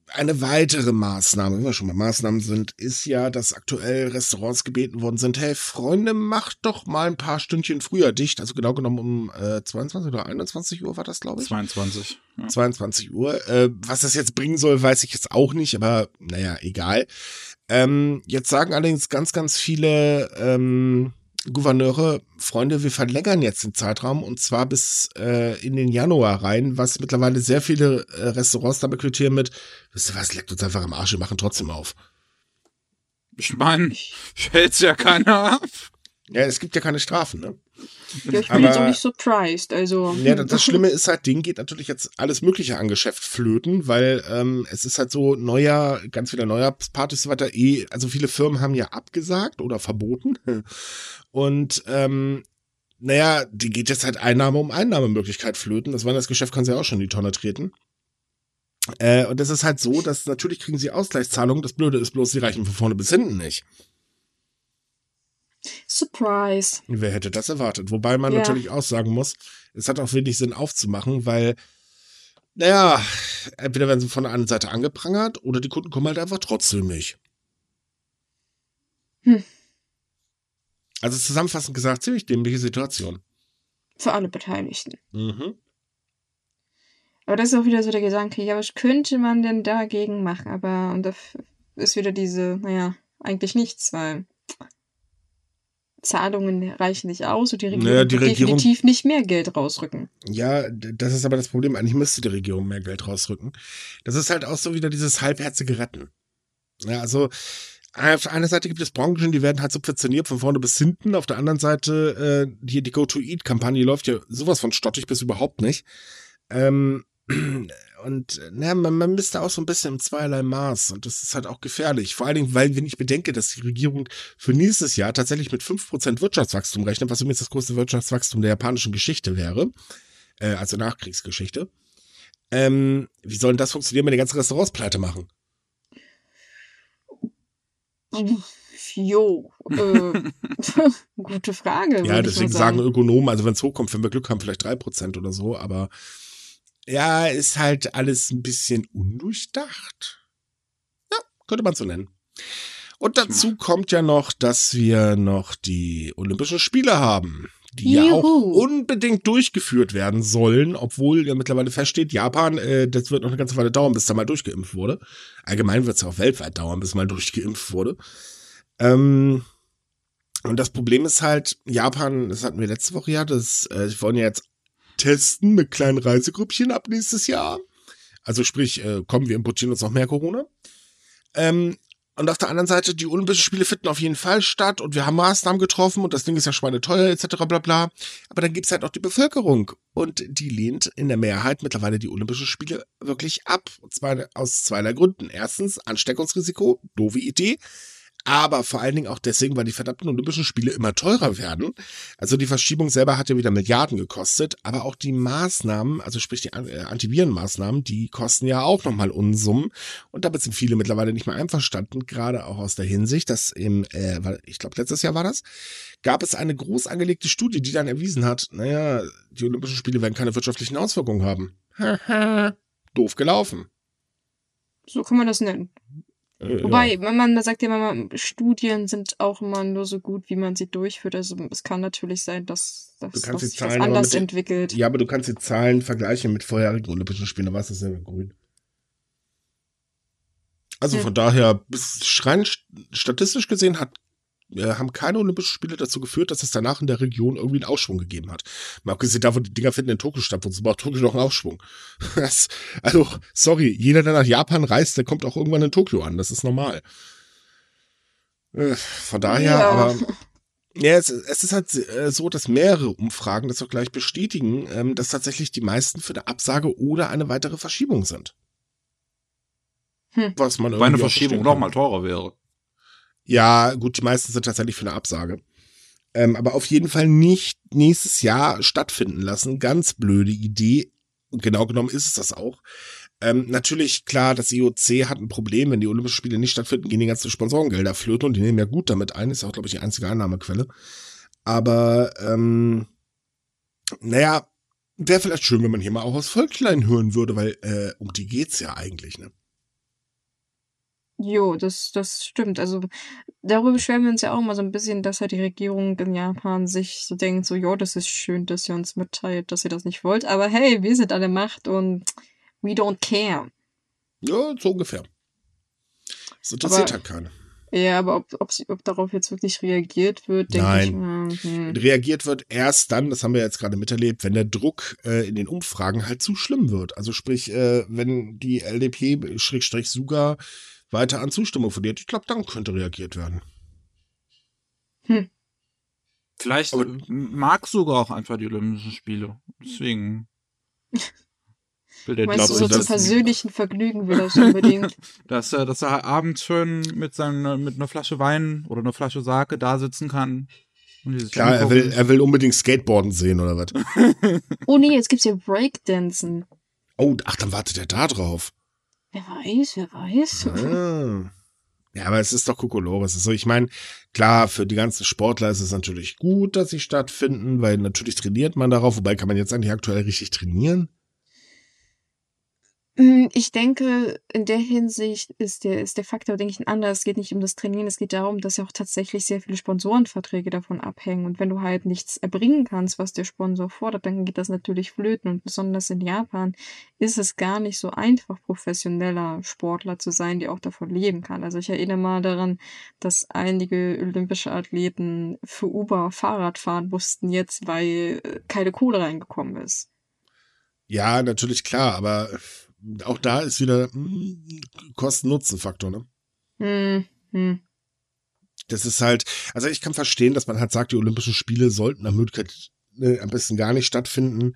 eine weitere Maßnahme, wenn wir schon bei Maßnahmen sind, ist ja, dass aktuell Restaurants gebeten worden sind, hey Freunde, macht doch mal ein paar Stündchen früher dicht. Also genau genommen um äh, 22 oder 21 Uhr war das, glaube ich.
22. Ja.
22 Uhr. Äh, was das jetzt bringen soll, weiß ich jetzt auch nicht, aber naja, egal. Ähm, jetzt sagen allerdings ganz, ganz viele ähm, Gouverneure, Freunde, wir verlängern jetzt den Zeitraum und zwar bis äh, in den Januar rein, was mittlerweile sehr viele äh, Restaurants damit quittieren mit, wisst ihr was, leckt uns einfach am Arsch, wir machen trotzdem auf.
Ich meine, fällt's ja keiner ab.
Ja, es gibt ja keine Strafen, ne?
Ja, ich bin jetzt auch
Aber-
nicht surprised, also.
Ja, das, das Schlimme ist halt, denen geht natürlich jetzt alles Mögliche an Geschäft flöten, weil ähm, es ist halt so neuer, ganz viele Neujahrspartys und so weiter, eh, also viele Firmen haben ja abgesagt oder verboten. Und ähm, naja, die geht jetzt halt Einnahme um Einnahmemöglichkeit flöten. Das Weihnachtsgeschäft kann sie auch schon in die Tonne treten. Äh, und das ist halt so, dass natürlich kriegen sie Ausgleichszahlungen. Das Blöde ist bloß, sie reichen von vorne bis hinten nicht.
Surprise.
Wer hätte das erwartet? Wobei man
Ja.
natürlich auch sagen muss, es hat auch wenig Sinn aufzumachen, weil, naja, entweder werden sie von der anderen Seite angeprangert oder die Kunden kommen halt einfach trotzdem nicht.
Hm.
Also zusammenfassend gesagt, ziemlich dämliche Situation.
Für alle Beteiligten.
Mhm.
Aber das ist auch wieder so der Gedanke, ja, was könnte man denn dagegen machen? Aber, und da ist wieder diese, naja, eigentlich nichts, weil Zahlungen reichen nicht aus und die Regierung,
Naja, die Regierung-
definitiv nicht mehr Geld rausrücken.
Ja, das ist aber das Problem. Eigentlich müsste die Regierung mehr Geld rausrücken. Das ist halt auch so wieder dieses halbherzige Retten. Ja, also auf der einen Seite gibt es Branchen, die werden halt subventioniert von vorne bis hinten. Auf der anderen Seite, äh, die, die Go-to-Eat-Kampagne läuft ja sowas von stottig bis überhaupt nicht. Ähm, und na, man, man misst da auch so ein bisschen im zweierlei Maß und das ist halt auch gefährlich. Vor allen Dingen, weil wenn ich bedenke, dass die Regierung für nächstes Jahr tatsächlich mit 5% Wirtschaftswachstum rechnet, was übrigens das größte Wirtschaftswachstum der japanischen Geschichte wäre, äh, also Nachkriegsgeschichte. Ähm, wie soll denn das funktionieren, wenn die ganzen Restaurants pleite machen?
Jo, äh, gute Frage.
Ja, deswegen
mal
sagen Ökonomen, also wenn es hochkommt, wenn wir Glück haben, vielleicht drei Prozent oder so, aber ja, ist halt alles ein bisschen undurchdacht. Ja, könnte man so nennen. Und dazu kommt ja noch, dass wir noch die Olympischen Spiele haben, die ja auch
Juhu.
unbedingt durchgeführt werden sollen, obwohl ja mittlerweile feststeht, Japan, äh, das wird noch eine ganze Weile dauern, bis da mal durchgeimpft wurde. Allgemein wird es auch weltweit dauern, bis mal durchgeimpft wurde. Ähm, und das Problem ist halt, Japan, das hatten wir letzte Woche ja, das, äh, sie wollen ja jetzt testen mit kleinen Reisegrüppchen ab nächstes Jahr. Also sprich, äh, kommen wir importieren uns noch mehr Corona. Ähm, und auf der anderen Seite, die Olympischen Spiele finden auf jeden Fall statt und wir haben Maßnahmen getroffen und das Ding ist ja schweineteuer etc. bla bla. Aber dann gibt's halt noch die Bevölkerung und die lehnt in der Mehrheit mittlerweile die Olympischen Spiele wirklich ab. Und zwar aus zweierlei Gründen. Erstens Ansteckungsrisiko, doofe Idee aber vor allen Dingen auch deswegen, weil die verdammten Olympischen Spiele immer teurer werden. Also die Verschiebung selber hat ja wieder Milliarden gekostet, aber auch die Maßnahmen, also sprich die äh, Antivirenmaßnahmen, die kosten ja auch nochmal Unsummen. Und damit sind viele mittlerweile nicht mehr einverstanden, gerade auch aus der Hinsicht, dass im, äh, ich glaube letztes Jahr war das, gab es eine groß angelegte Studie, die dann erwiesen hat, naja, die Olympischen Spiele werden keine wirtschaftlichen Auswirkungen haben. Doof gelaufen.
So kann man das nennen. Äh, Wobei, ja. man sagt ja immer, Studien sind auch immer nur so gut, wie man sie durchführt. Also es kann natürlich sein, dass, dass,
dass sich
was anders mit, entwickelt.
Ja, aber du kannst die Zahlen vergleichen mit vorherigen Olympischen Spielen, da war es dasselbe grün. Also hm. von daher, bis rein statistisch gesehen hat äh, haben keine Olympischen Spiele dazu geführt, dass es danach in der Region irgendwie einen Aufschwung gegeben hat. Mal abgesehen davon, die Dinger finden in Tokio statt, wozu braucht Tokio noch einen Aufschwung? Das, also, sorry, jeder, der nach Japan reist, der kommt auch irgendwann in Tokio an. Das ist normal. Äh, von daher, ja. aber. Ja, es, es, ist halt äh, so, dass mehrere Umfragen das auch gleich bestätigen, ähm, dass tatsächlich die meisten für eine Absage oder eine weitere Verschiebung sind.
Hm. Was man Weil eine Verschiebung noch mal teurer wäre.
Ja, gut, die meisten sind tatsächlich für eine Absage. Ähm, aber auf jeden Fall nicht nächstes Jahr stattfinden lassen. Ganz blöde Idee. Genau genommen ist es das auch. Ähm, natürlich, klar, das IOC hat ein Problem, wenn die Olympischen Spiele nicht stattfinden, gehen die ganzen Sponsorengelder flöten und die nehmen ja gut damit ein. Ist auch, glaube ich, die einzige Einnahmequelle. Aber, ähm, naja, wäre vielleicht schön, wenn man hier mal auch aus Völklein hören würde, weil äh, um die geht's ja eigentlich, ne?
Jo, das, das stimmt. Also darüber beschweren wir uns ja auch mal so ein bisschen, dass halt die Regierung in Japan sich so denkt, so, jo, das ist schön, dass ihr uns mitteilt, dass ihr das nicht wollt, aber hey, wir sind alle Macht und we don't care.
Ja, so ungefähr. Das interessiert aber, halt keiner.
Ja, aber ob, ob, ob darauf jetzt wirklich reagiert wird, denke
Nein. ich mal. Hm. Reagiert wird erst dann, das haben wir jetzt gerade miterlebt, wenn der Druck äh, in den Umfragen halt zu schlimm wird. Also sprich, äh, wenn die LDP-Suga weiter an Zustimmung verliert. Ich glaube, dann könnte reagiert werden.
Hm. Vielleicht Aber, mag sogar auch einfach die Olympischen Spiele. Deswegen.
Will der Meinst du, so zum persönlichen Vergnügen will er das unbedingt.
dass, er, dass er abends schön mit, seinen, mit einer Flasche Wein oder einer Flasche Sake da sitzen kann.
Klar, er will, er will unbedingt Skateboarden sehen oder was.
oh nee, jetzt gibt's hier Breakdancen.
Oh, ach, dann wartet er da drauf.
Wer weiß, wer weiß.
Ah. Ja, aber es ist doch Kokolores. So, ich meine, klar, für die ganzen Sportler ist es natürlich gut, dass sie stattfinden, weil natürlich trainiert man darauf. Wobei kann man jetzt eigentlich aktuell richtig trainieren?
Hm, ich denke, in der Hinsicht ist der, ist der Faktor, denke ich, ein anderer. Es geht nicht um das Trainieren, es geht darum, dass ja auch tatsächlich sehr viele Sponsorenverträge davon abhängen. Und wenn du halt nichts erbringen kannst, was der Sponsor fordert, dann geht das natürlich flöten. Und besonders in Japan ist es gar nicht so einfach, professioneller Sportler zu sein, die auch davon leben kann. Also ich erinnere mal daran, dass einige olympische Athleten für Uber Fahrrad fahren mussten jetzt, weil äh, keine Kohle reingekommen ist.
Ja, natürlich klar, aber auch da ist wieder hm, Kosten-Nutzen-Faktor, ne?
Hm, hm.
Das ist halt, also ich kann verstehen, dass man halt sagt, die Olympischen Spiele sollten nach Möglichkeit ne, am besten gar nicht stattfinden.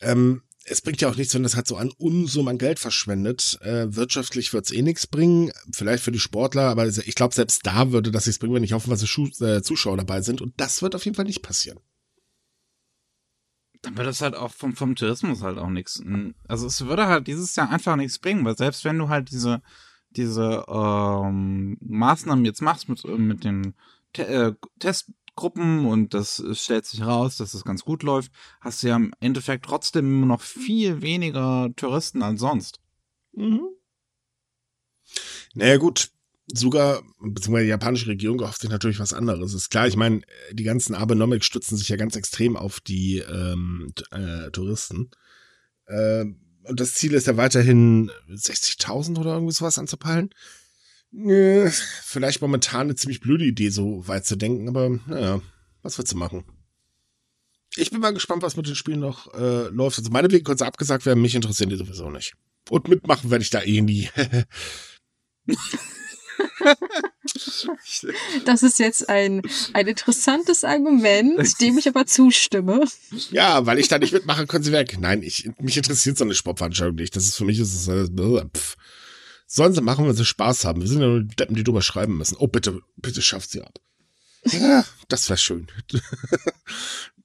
Ähm, es bringt ja auch nichts, wenn das halt so an Unsummen an Geld verschwendet. Äh, wirtschaftlich wird's eh nichts bringen, vielleicht für die Sportler, aber ich glaube, selbst da würde das nichts bringen, wenn nicht hoffenweise äh, Zuschauer dabei sind. Und das wird auf jeden Fall nicht passieren
dann wird es halt auch vom, vom Tourismus halt auch nichts. Also es würde halt dieses Jahr einfach nichts bringen, weil selbst wenn du halt diese, diese ähm, Maßnahmen jetzt machst mit, mit den Te äh, Testgruppen und das stellt sich raus, dass es das ganz gut läuft, hast du ja im Endeffekt trotzdem noch viel weniger Touristen als sonst.
Mhm. Naja gut, sogar, beziehungsweise die japanische Regierung erhofft sich natürlich was anderes. Ist klar, ich meine, die ganzen Abenomics stützen sich ja ganz extrem auf die ähm, äh, Touristen. Äh, und das Ziel ist ja weiterhin 60.000 oder irgendwie sowas anzupeilen. Äh, vielleicht momentan eine ziemlich blöde Idee, so weit zu denken, aber naja, was willst du machen? Ich bin mal gespannt, was mit den Spielen noch äh, läuft. Also meine Wege kurz abgesagt werden, mich interessieren die sowieso nicht. Und mitmachen werde ich da eh nie.
Das ist jetzt ein, ein interessantes Argument, dem ich aber zustimme.
Ja, weil ich da nicht mitmache, können sie weg. Nein, ich, mich interessiert so eine Sportveranstaltung nicht. Das ist für mich, ist es, äh, pff. Sollen sie machen, wenn sie Spaß haben. Wir sind ja nur Deppen, die drüber schreiben müssen. Oh, bitte, bitte schafft sie ab. Ja, das wäre schön.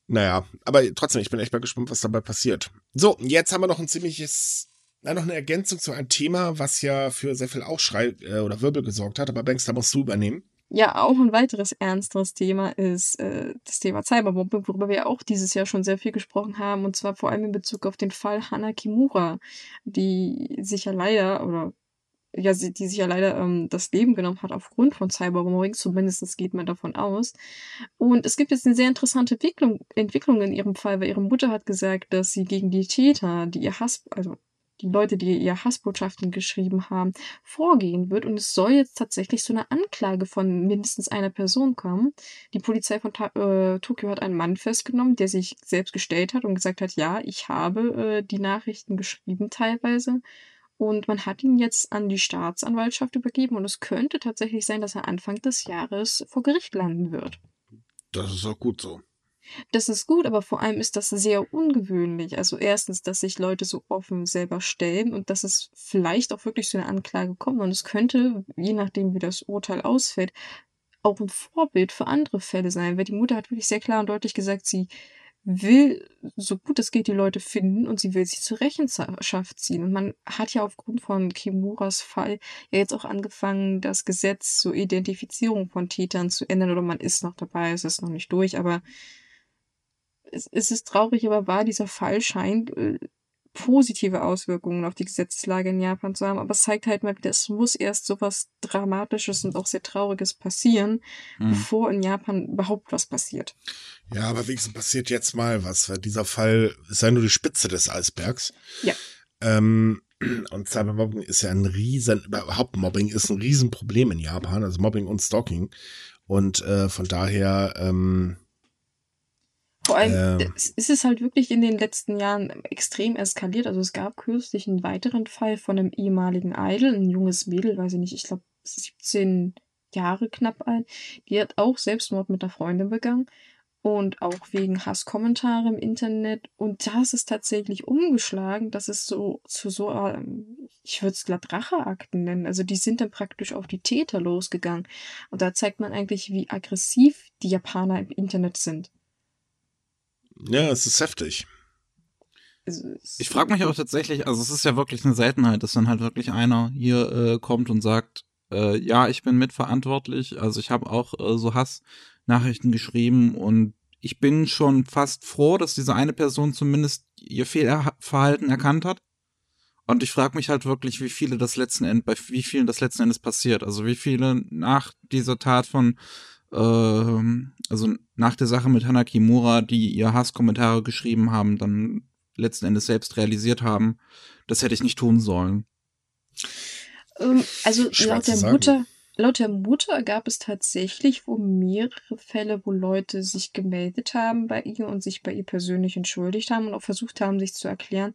naja, aber trotzdem, ich bin echt mal gespannt, was dabei passiert. So, jetzt haben wir noch ein ziemliches, na, noch eine Ergänzung zu einem Thema, was ja für sehr viel Aufschrei äh, oder Wirbel gesorgt hat. Aber Banks, da musst du übernehmen.
Ja, auch ein weiteres ernsteres Thema ist äh, das Thema Cyberbombing, worüber wir auch dieses Jahr schon sehr viel gesprochen haben, und zwar vor allem in Bezug auf den Fall Hana Kimura, die sich ja leider, oder ja, die sich ja leider ähm, das Leben genommen hat aufgrund von Cyberbombing, zumindest geht man davon aus. Und es gibt jetzt eine sehr interessante Entwicklung, Entwicklung in ihrem Fall, weil ihre Mutter hat gesagt, dass sie gegen die Täter, die ihr Hass, also die Leute, die ihr Hassbotschaften geschrieben haben, vorgehen wird. Und es soll jetzt tatsächlich so eine Anklage von mindestens einer Person kommen. Die Polizei von Ta äh, Tokio hat einen Mann festgenommen, der sich selbst gestellt hat und gesagt hat, ja, ich habe äh, die Nachrichten geschrieben teilweise. Und man hat ihn jetzt an die Staatsanwaltschaft übergeben und es könnte tatsächlich sein, dass er Anfang des Jahres vor Gericht landen wird.
Das ist auch gut so.
Das ist gut, aber vor allem ist das sehr ungewöhnlich. Also erstens, dass sich Leute so offen selber stellen und dass es vielleicht auch wirklich zu einer Anklage kommt. Und es könnte, je nachdem wie das Urteil ausfällt, auch ein Vorbild für andere Fälle sein. Weil die Mutter hat wirklich sehr klar und deutlich gesagt, sie will, so gut es geht, die Leute finden und sie will sie zur Rechenschaft ziehen. Und man hat ja aufgrund von Kimuras Fall ja jetzt auch angefangen, das Gesetz zur Identifizierung von Tätern zu ändern oder man ist noch dabei, es ist noch nicht durch, aber es, es ist traurig, aber wahr, dieser Fall scheint äh, positive Auswirkungen auf die Gesetzeslage in Japan zu haben, aber es zeigt halt mal wieder, es muss erst so was Dramatisches und auch sehr Trauriges passieren, mhm. bevor in Japan überhaupt was passiert.
Ja, aber wenigstens passiert jetzt mal was, weil dieser Fall ist ja nur die Spitze des Eisbergs.
Ja.
Ähm, und Cybermobbing ist ja ein riesen, überhaupt Mobbing ist ein Riesenproblem in Japan, also Mobbing und Stalking. Und äh, von daher, ähm,
vor allem ähm, ist es halt wirklich in den letzten Jahren extrem eskaliert. Also es gab kürzlich einen weiteren Fall von einem ehemaligen Idol, ein junges Mädel, weiß ich nicht, ich glaube 17 Jahre knapp alt. Die hat auch Selbstmord mit einer Freundin begangen und auch wegen Hasskommentare im Internet. Und da ist es tatsächlich umgeschlagen, dass es so zu so, ähm, ich würde es glatt Racheakten nennen. Also die sind dann praktisch auf die Täter losgegangen. Und da zeigt man eigentlich, wie aggressiv die Japaner im Internet sind.
Ja, es ist heftig.
Ich frage mich auch tatsächlich, also es ist ja wirklich eine Seltenheit, dass dann halt wirklich einer hier äh, kommt und sagt, äh, ja, ich bin mitverantwortlich, also ich habe auch äh, so Hassnachrichten geschrieben und ich bin schon fast froh, dass diese eine Person zumindest ihr Fehlverhalten erkannt hat. Und ich frage mich halt wirklich, wie viele das letzten Endes, bei wie vielen das letzten Endes passiert. Also wie viele nach dieser Tat von ähm, also nach der Sache mit Hana Kimura, die ihr Hasskommentare geschrieben haben, dann letzten Endes selbst realisiert haben, das hätte ich nicht tun sollen.
Ähm, also laut der Mutter, laut der Mutter gab es tatsächlich wohl mehrere Fälle, wo Leute sich gemeldet haben bei ihr und sich bei ihr persönlich entschuldigt haben und auch versucht haben, sich zu erklären.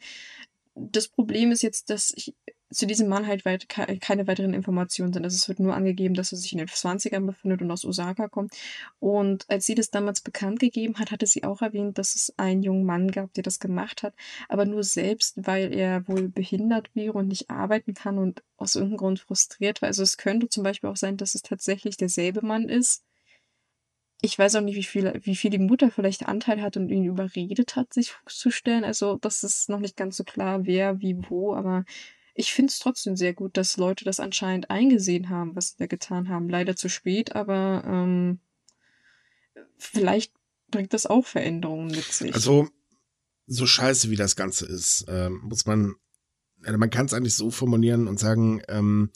Das Problem ist jetzt, dass ich zu diesem Mann halt weit, keine weiteren Informationen sind. Also es wird nur angegeben, dass er sich in den 20ern befindet und aus Osaka kommt. Und als sie das damals bekannt gegeben hat, hatte sie auch erwähnt, dass es einen jungen Mann gab, der das gemacht hat, aber nur selbst, weil er wohl behindert wäre und nicht arbeiten kann und aus irgendeinem Grund frustriert war. Also es könnte zum Beispiel auch sein, dass es tatsächlich derselbe Mann ist. Ich weiß auch nicht, wie viel, wie viel die Mutter vielleicht Anteil hat und ihn überredet hat, sich zu stellen. Also das ist noch nicht ganz so klar, wer, wie, wo, aber ich finde es trotzdem sehr gut, dass Leute das anscheinend eingesehen haben, was sie da getan haben. Leider zu spät, aber ähm, vielleicht bringt das auch Veränderungen mit sich.
Also, so scheiße wie das Ganze ist, ähm, muss man, also man kann es eigentlich so formulieren und sagen, ähm,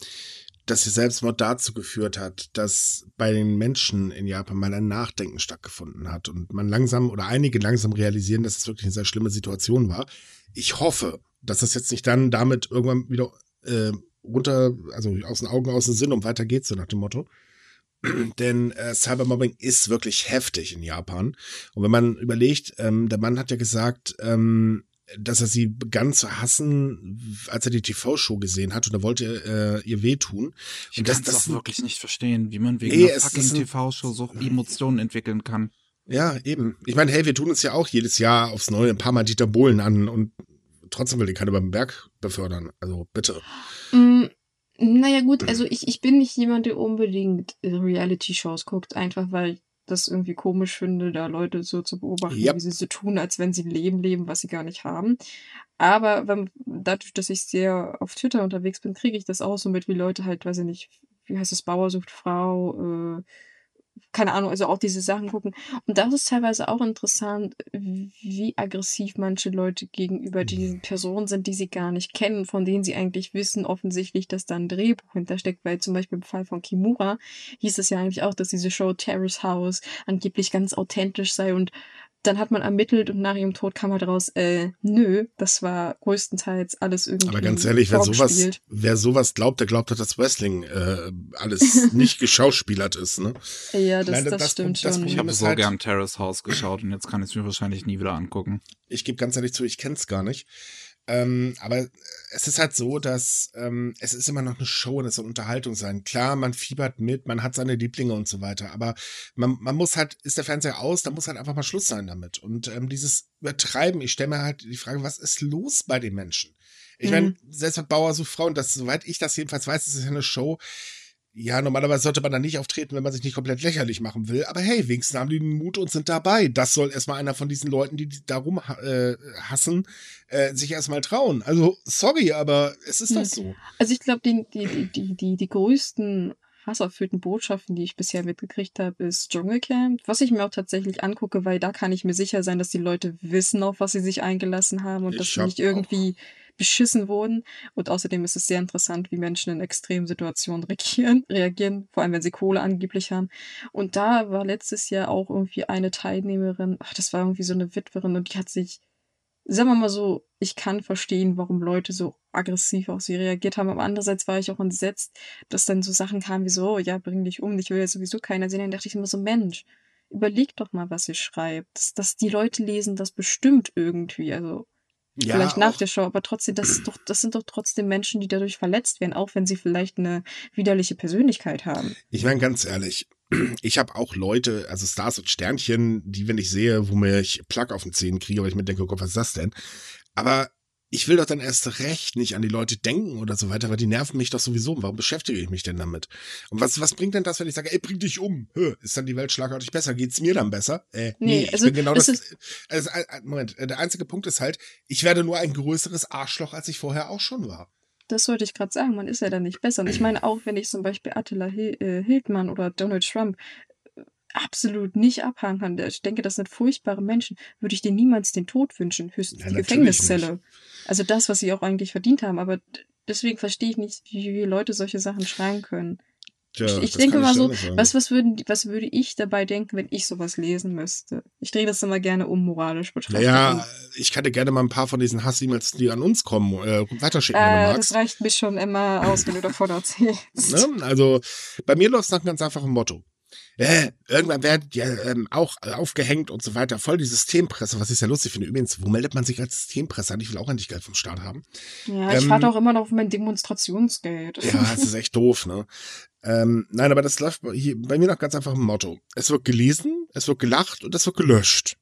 dass ihr Selbstmord dazu geführt hat, dass bei den Menschen in Japan mal ein Nachdenken stattgefunden hat und man langsam oder einige langsam realisieren, dass es wirklich eine sehr schlimme Situation war. Ich hoffe, dass das jetzt nicht dann damit irgendwann wieder äh, runter, also aus den Augen, aus dem Sinn und weiter geht's so nach dem Motto. Denn äh, Cybermobbing ist wirklich heftig in Japan. Und wenn man überlegt, ähm, der Mann hat ja gesagt, ähm, dass er sie begann zu hassen, als er die TV-Show gesehen hat und er wollte äh, ihr wehtun.
Ich kann
das-
doch wirklich nicht verstehen, wie man wegen
Nee,
einer fucking TV-Show so Emotionen entwickeln kann.
Ja, eben. Ich meine, hey, wir tun uns ja auch jedes Jahr aufs Neue ein paar Mal Dieter Bohlen an und trotzdem will den keiner beim Berg befördern. Also bitte.
Mm, naja, gut, also ich, ich bin nicht jemand, der unbedingt Reality-Shows guckt, einfach weil ich das irgendwie komisch finde, da Leute so zu beobachten,
Yep.
wie sie so tun, als wenn sie ein Leben leben, was sie gar nicht haben. Aber wenn, dadurch, dass ich sehr auf Twitter unterwegs bin, kriege ich das auch so mit, wie Leute halt, weiß ich nicht, wie heißt es, Bauer sucht Frau, äh, keine Ahnung, also auch diese Sachen gucken. Und das ist teilweise auch interessant, wie aggressiv manche Leute gegenüber diesen Personen sind, die sie gar nicht kennen, von denen sie eigentlich wissen, offensichtlich, dass da ein Drehbuch hintersteckt, weil zum Beispiel im Fall von Kimura hieß es ja eigentlich auch, dass diese Show Terrace House angeblich ganz authentisch sei und dann hat man ermittelt und nach ihrem Tod kam halt raus, äh, nö, das war größtenteils alles irgendwie.
Aber ganz ehrlich, wer sowas, wer sowas glaubt, der glaubt, dass das Wrestling äh, alles nicht geschauspielert ist, ne?
Ja, das,
Nein,
das,
das-
stimmt
das
schon.
Ich habe so
halt-
gern Terrace House geschaut und jetzt kann ich es mir wahrscheinlich nie wieder angucken.
Ich gebe ganz ehrlich zu, ich kenn's gar nicht. Ähm, aber es ist halt so, dass ähm, es ist immer noch eine Show und es soll Unterhaltung sein. Klar, man fiebert mit, man hat seine Lieblinge und so weiter, aber man, man muss halt, ist der Fernseher aus, da muss halt einfach mal Schluss sein damit. Und ähm, dieses Übertreiben, ich stelle mir halt die Frage, was ist los bei den Menschen? Ich
Mhm.
meine, selbst mit Bauer sucht Frau, und das, soweit ich das jedenfalls weiß, ist es ja eine Show. Ja, normalerweise sollte man da nicht auftreten, wenn man sich nicht komplett lächerlich machen will. Aber hey, wenigstens haben die den Mut und sind dabei. Das soll erstmal einer von diesen Leuten, die darum äh, hassen, äh, sich erstmal trauen. Also, sorry, aber es ist
Ja.
doch so.
Also ich glaube, die, die, die, die, die, größten hasserfüllten Botschaften, die ich bisher mitgekriegt habe, ist Dschungelcamp, was ich mir auch tatsächlich angucke, weil da kann ich mir sicher sein, dass die Leute wissen, auf was sie sich eingelassen haben und
Ich
dass sie nicht irgendwie beschissen wurden. Und außerdem ist es sehr interessant, wie Menschen in extremen Situationen reagieren, reagieren, vor allem wenn sie Kohle angeblich haben. Und da war letztes Jahr auch irgendwie eine Teilnehmerin, ach, das war irgendwie so eine Witwerin und die hat sich sagen wir mal so, ich kann verstehen, warum Leute so aggressiv auf sie reagiert haben. Aber andererseits war ich auch entsetzt, dass dann so Sachen kamen wie so, oh, ja, bring dich um, ich will ja sowieso keiner sehen. Dann dachte ich immer so, Mensch, überleg doch mal, was ihr schreibt. Dass, dass die Leute lesen das bestimmt irgendwie. Also
Ja,
vielleicht nach der Show, aber trotzdem, das doch, das sind doch trotzdem Menschen, die dadurch verletzt werden, auch wenn sie vielleicht eine widerliche Persönlichkeit haben.
Ich meine, ganz ehrlich, ich habe auch Leute, also Stars und Sternchen, die, wenn ich sehe, wo mir ich Plug auf den Zähnen kriege, weil ich mir denke, oh Gott, was ist das denn? Aber ich will doch dann erst recht nicht an die Leute denken oder so weiter, weil die nerven mich doch sowieso. Warum beschäftige ich mich denn damit? Und was, was bringt denn das, wenn ich sage, ey, bring dich um? Hö, ist dann die Welt schlagartig besser? Geht's mir dann besser? Äh, nee,
Nee,
ich
also
bin genau das. Also, äh, äh, Moment, äh, der einzige Punkt ist halt, ich werde nur ein größeres Arschloch, als ich vorher auch schon war.
Das wollte ich gerade sagen, man ist ja dann nicht besser. Und ich meine, auch wenn ich zum Beispiel Attila Hil Hildmann oder Donald Trump absolut nicht abhaken kann, ich denke, das sind furchtbare Menschen, würde ich denen niemals den Tod wünschen, höchstens
Ja,
die Gefängniszelle. Also das, was sie auch eigentlich verdient haben. Aber deswegen verstehe ich nicht, wie, Leute solche Sachen schreiben können.
Tja,
ich denke mal
dir
so,
nicht
was, was, würden, was würde ich dabei denken, wenn ich sowas lesen müsste? Ich drehe das immer gerne um moralisch betrachtet.
Naja, ich kann dir gerne mal ein paar von diesen Hass-E-Mails, die an uns kommen, äh, weiterschicken,
Und,
wenn du
äh,
magst.
das reicht mir schon immer aus, wenn du davon erzählst.
Ne? Also bei mir läuft es nach einem ganz einfachen Motto. Äh, irgendwann werden ja ähm, auch aufgehängt und so weiter. Voll die Systempresse, was ich sehr lustig finde. Übrigens, wo meldet man sich als Systempresse an? Ich will auch endlich Geld vom Staat haben.
Ja, ich
Ähm,
warte auch immer noch auf mein Demonstrationsgeld.
Ja, es ist echt doof, ne? Ähm, nein, aber das läuft bei- hier, bei mir nach ganz einfachem Motto. Es wird gelesen, es wird gelacht und es wird gelöscht.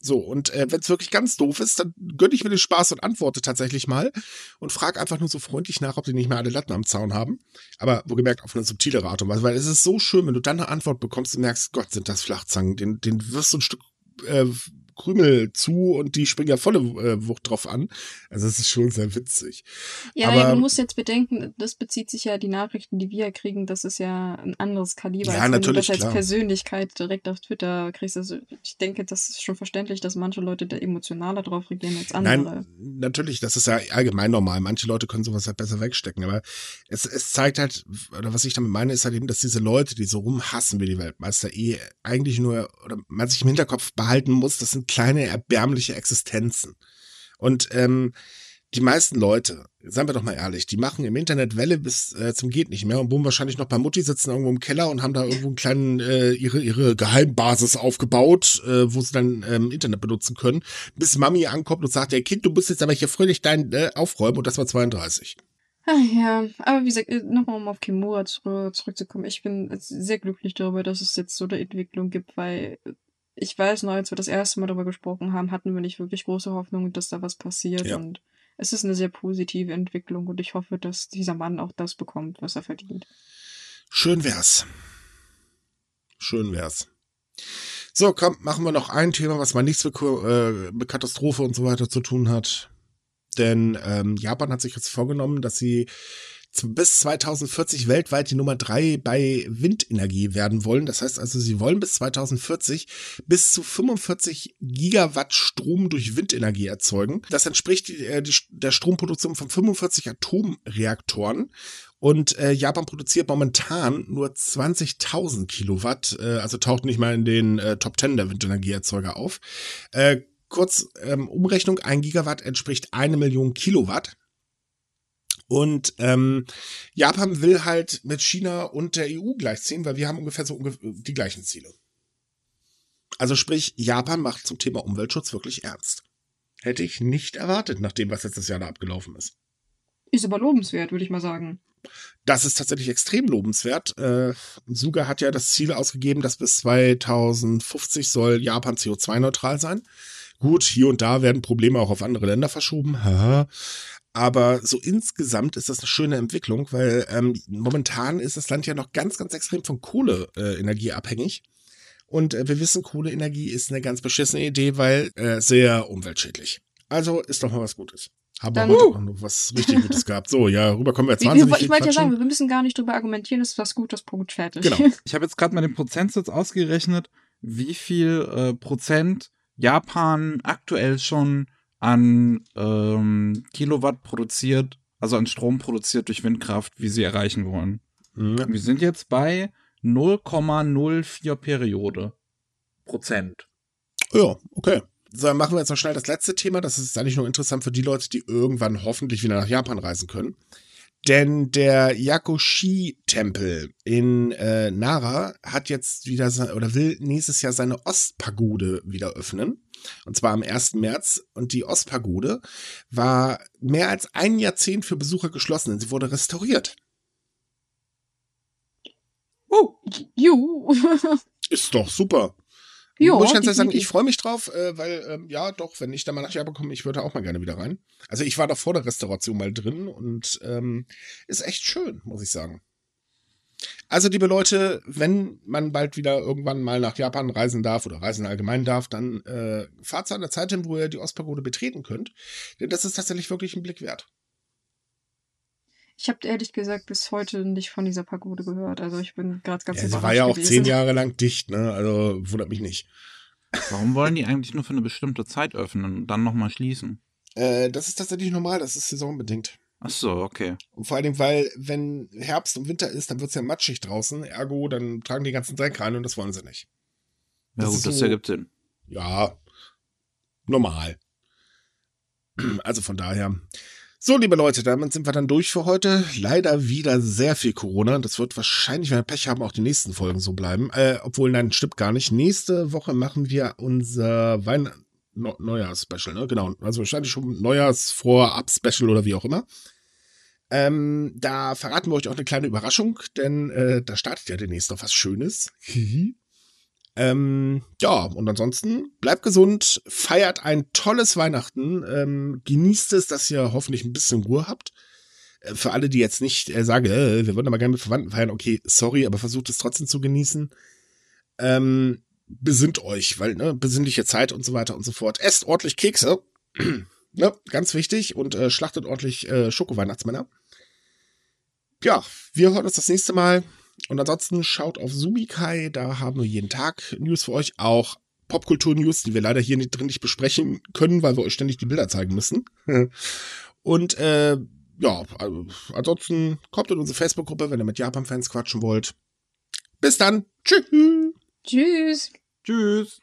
So, und äh, wenn es wirklich ganz doof ist, dann gönne ich mir den Spaß und antworte tatsächlich mal und frage einfach nur so freundlich nach, ob die nicht mehr alle Latten am Zaun haben. Aber wohlgemerkt auf eine subtilere Art und Weise, weil es ist so schön, wenn du dann eine Antwort bekommst und merkst, Gott, sind das Flachzangen, den, den wirst du ein Stück äh, Krümel zu und die springen ja volle äh, Wucht drauf an. Also es ist schon sehr witzig.
Ja,
Aber-
ja, du musst jetzt bedenken, das bezieht sich ja, die Nachrichten, die wir kriegen, das ist ja ein anderes Kaliber,
Ja,
als wenn du
natürlich,
das als. Persönlichkeit direkt auf Twitter kriegst. Also ich denke, das ist schon verständlich, dass manche Leute da emotionaler drauf reagieren als andere.
Nein, natürlich, das ist ja allgemein normal. Manche Leute können sowas halt besser wegstecken, aber es, es zeigt halt, oder was ich damit meine, ist halt eben, dass diese Leute, die so rumhassen wie die Weltmeister, eh eigentlich nur, oder man sich im Hinterkopf behalten muss, das sind kleine, erbärmliche Existenzen. Und ähm, die meisten Leute, seien wir doch mal ehrlich, die machen im Internet Welle bis äh, zum geht nicht mehr und wohnen wahrscheinlich noch bei Mutti, sitzen irgendwo im Keller und haben da irgendwo einen kleinen äh, ihre ihre Geheimbasis aufgebaut, äh, wo sie dann ähm, Internet benutzen können, bis Mami ankommt und sagt, ja Kind, du musst jetzt aber hier fröhlich dein äh, aufräumen und das war 32.
Ah, ja, aber wie gesagt, nochmal um auf Kimura zurück, zurückzukommen. Ich bin sehr glücklich darüber, dass es jetzt so eine Entwicklung gibt, weil ich weiß noch, als wir das erste Mal darüber gesprochen haben, hatten wir nicht wirklich große Hoffnung, dass da was passiert. Ja. Und es ist eine sehr positive Entwicklung und ich hoffe, dass dieser Mann auch das bekommt, was er verdient.
Schön wär's. Schön wär's. So, komm, machen wir noch ein Thema, was mal nichts mit, äh, mit Katastrophe und so weiter zu tun hat. Denn ähm, Japan hat sich jetzt vorgenommen, dass sie bis 2040 weltweit die Nummer drei bei Windenergie werden wollen. Das heißt also, sie wollen bis 2040 bis zu 45 Gigawatt Strom durch Windenergie erzeugen. Das entspricht äh, der Stromproduktion von 45 Atomreaktoren. Und äh, Japan produziert momentan nur 20.000 Kilowatt, äh, also taucht nicht mal in den äh, Top 10 der Windenergieerzeuger auf. Äh, kurz ähm, Umrechnung, ein Gigawatt entspricht eine Million Kilowatt. Und ähm, Japan will halt mit China und der EU gleichziehen, weil wir haben ungefähr so die gleichen Ziele. Also sprich, Japan macht zum Thema Umweltschutz wirklich ernst. Hätte ich nicht erwartet, nach dem, was letztes Jahr da abgelaufen ist.
Ist aber lobenswert, würde ich mal sagen.
Das ist tatsächlich extrem lobenswert. Äh, Suga hat ja das Ziel ausgegeben, dass bis 2050 soll Japan CO2-neutral sein. Gut, hier und da werden Probleme auch auf andere Länder verschoben. Aber so insgesamt ist das eine schöne Entwicklung, weil ähm, momentan ist das Land ja noch ganz, ganz extrem von Kohleenergie äh, abhängig. Und äh, wir wissen, Kohleenergie ist eine ganz beschissene Idee, weil äh, sehr umweltschädlich. Also ist doch mal was Gutes. Haben wir heute uh. noch was richtig Gutes gehabt. So, ja, rüber kommen wir jetzt wahnsinnig
Ich wollte ja sagen, wir müssen gar nicht drüber argumentieren, ist was Gutes, Punkt, fertig.
Genau. Ich habe jetzt gerade mal den Prozentsatz ausgerechnet, wie viel äh, Prozent Japan aktuell schon an ähm, Kilowatt produziert, also an Strom produziert durch Windkraft, wie sie erreichen wollen. Ja. Wir sind jetzt bei 0,04 Periode Prozent.
Ja, okay. So, dann machen wir jetzt noch schnell das letzte Thema. Das ist eigentlich nur interessant für die Leute, die irgendwann hoffentlich wieder nach Japan reisen können. Denn der Yakushi-Tempel in äh, Nara hat jetzt wieder oder will nächstes Jahr seine Ostpagode wieder öffnen. Und zwar am 1. März. Und die Ostpagode war mehr als ein Jahrzehnt für Besucher geschlossen, denn sie wurde restauriert.
Oh, ju.
Ist doch super. Jo, Muss ich ganz ehrlich sagen, ich freue mich drauf, äh, weil, ähm, ja, doch, wenn ich da mal nach Japan komme, ich würde auch mal gerne wieder rein. Also ich war da vor der Restauration mal drin und ähm, ist echt schön, muss ich sagen. Also, liebe Leute, wenn man bald wieder irgendwann mal nach Japan reisen darf oder reisen allgemein darf, dann äh, fahrt zu einer Zeit hin, wo ihr die Ostpagode betreten könnt. Denn das ist tatsächlich wirklich ein Blick wert.
Ich habe ehrlich gesagt bis heute nicht von dieser Pagode gehört. Also ich bin gerade ganz
ja, Sie war ja auch gewesen. zehn Jahre lang dicht, ne? Also wundert mich nicht.
Warum wollen die eigentlich nur für eine bestimmte Zeit öffnen und dann nochmal schließen?
Äh, das ist tatsächlich normal, das ist saisonbedingt.
Ach so, okay.
Und vor allen Dingen, weil, wenn Herbst und Winter ist, dann wird es ja matschig draußen. Ergo, dann tragen die ganzen Dreck rein und das wollen sie nicht.
Das ja, gut, das so, ergibt Sinn.
Ja, normal. Also von daher. So, liebe Leute, damit sind wir dann durch für heute. Leider wieder sehr viel Corona. Das wird wahrscheinlich, wenn wir Pech haben, auch die nächsten Folgen so bleiben. Äh, obwohl, nein, stimmt gar nicht. Nächste Woche machen wir unser Weihnachten. Neujahrs-Special, ne? Genau. Also wahrscheinlich schon Neujahrs-Vorab-Special oder wie auch immer. Ähm, da verraten wir euch auch eine kleine Überraschung, denn äh, da startet ja demnächst noch was Schönes. Ähm, ja, und ansonsten bleibt gesund, feiert ein tolles Weihnachten, ähm, genießt es, dass ihr hoffentlich ein bisschen Ruhe habt. Äh, für alle, die jetzt nicht äh, sagen, äh, wir würden aber gerne mit Verwandten feiern, okay, sorry, aber versucht es trotzdem zu genießen. Ähm, besinnt euch, weil, ne, besinnliche Zeit und so weiter und so fort. Esst ordentlich Kekse, ne, ganz wichtig, und äh, schlachtet ordentlich äh, Schoko-Weihnachtsmänner. Ja, wir hören uns das nächste Mal. Und ansonsten schaut auf Sumikai, da haben wir jeden Tag News für euch, auch Popkultur-News, die wir leider hier nicht drin nicht besprechen können, weil wir euch ständig die Bilder zeigen müssen. und äh, ja, also, ansonsten kommt in unsere Facebook-Gruppe, wenn ihr mit Japan-Fans quatschen wollt. Bis dann. Tschüss.
Tschüss.
Tschüss.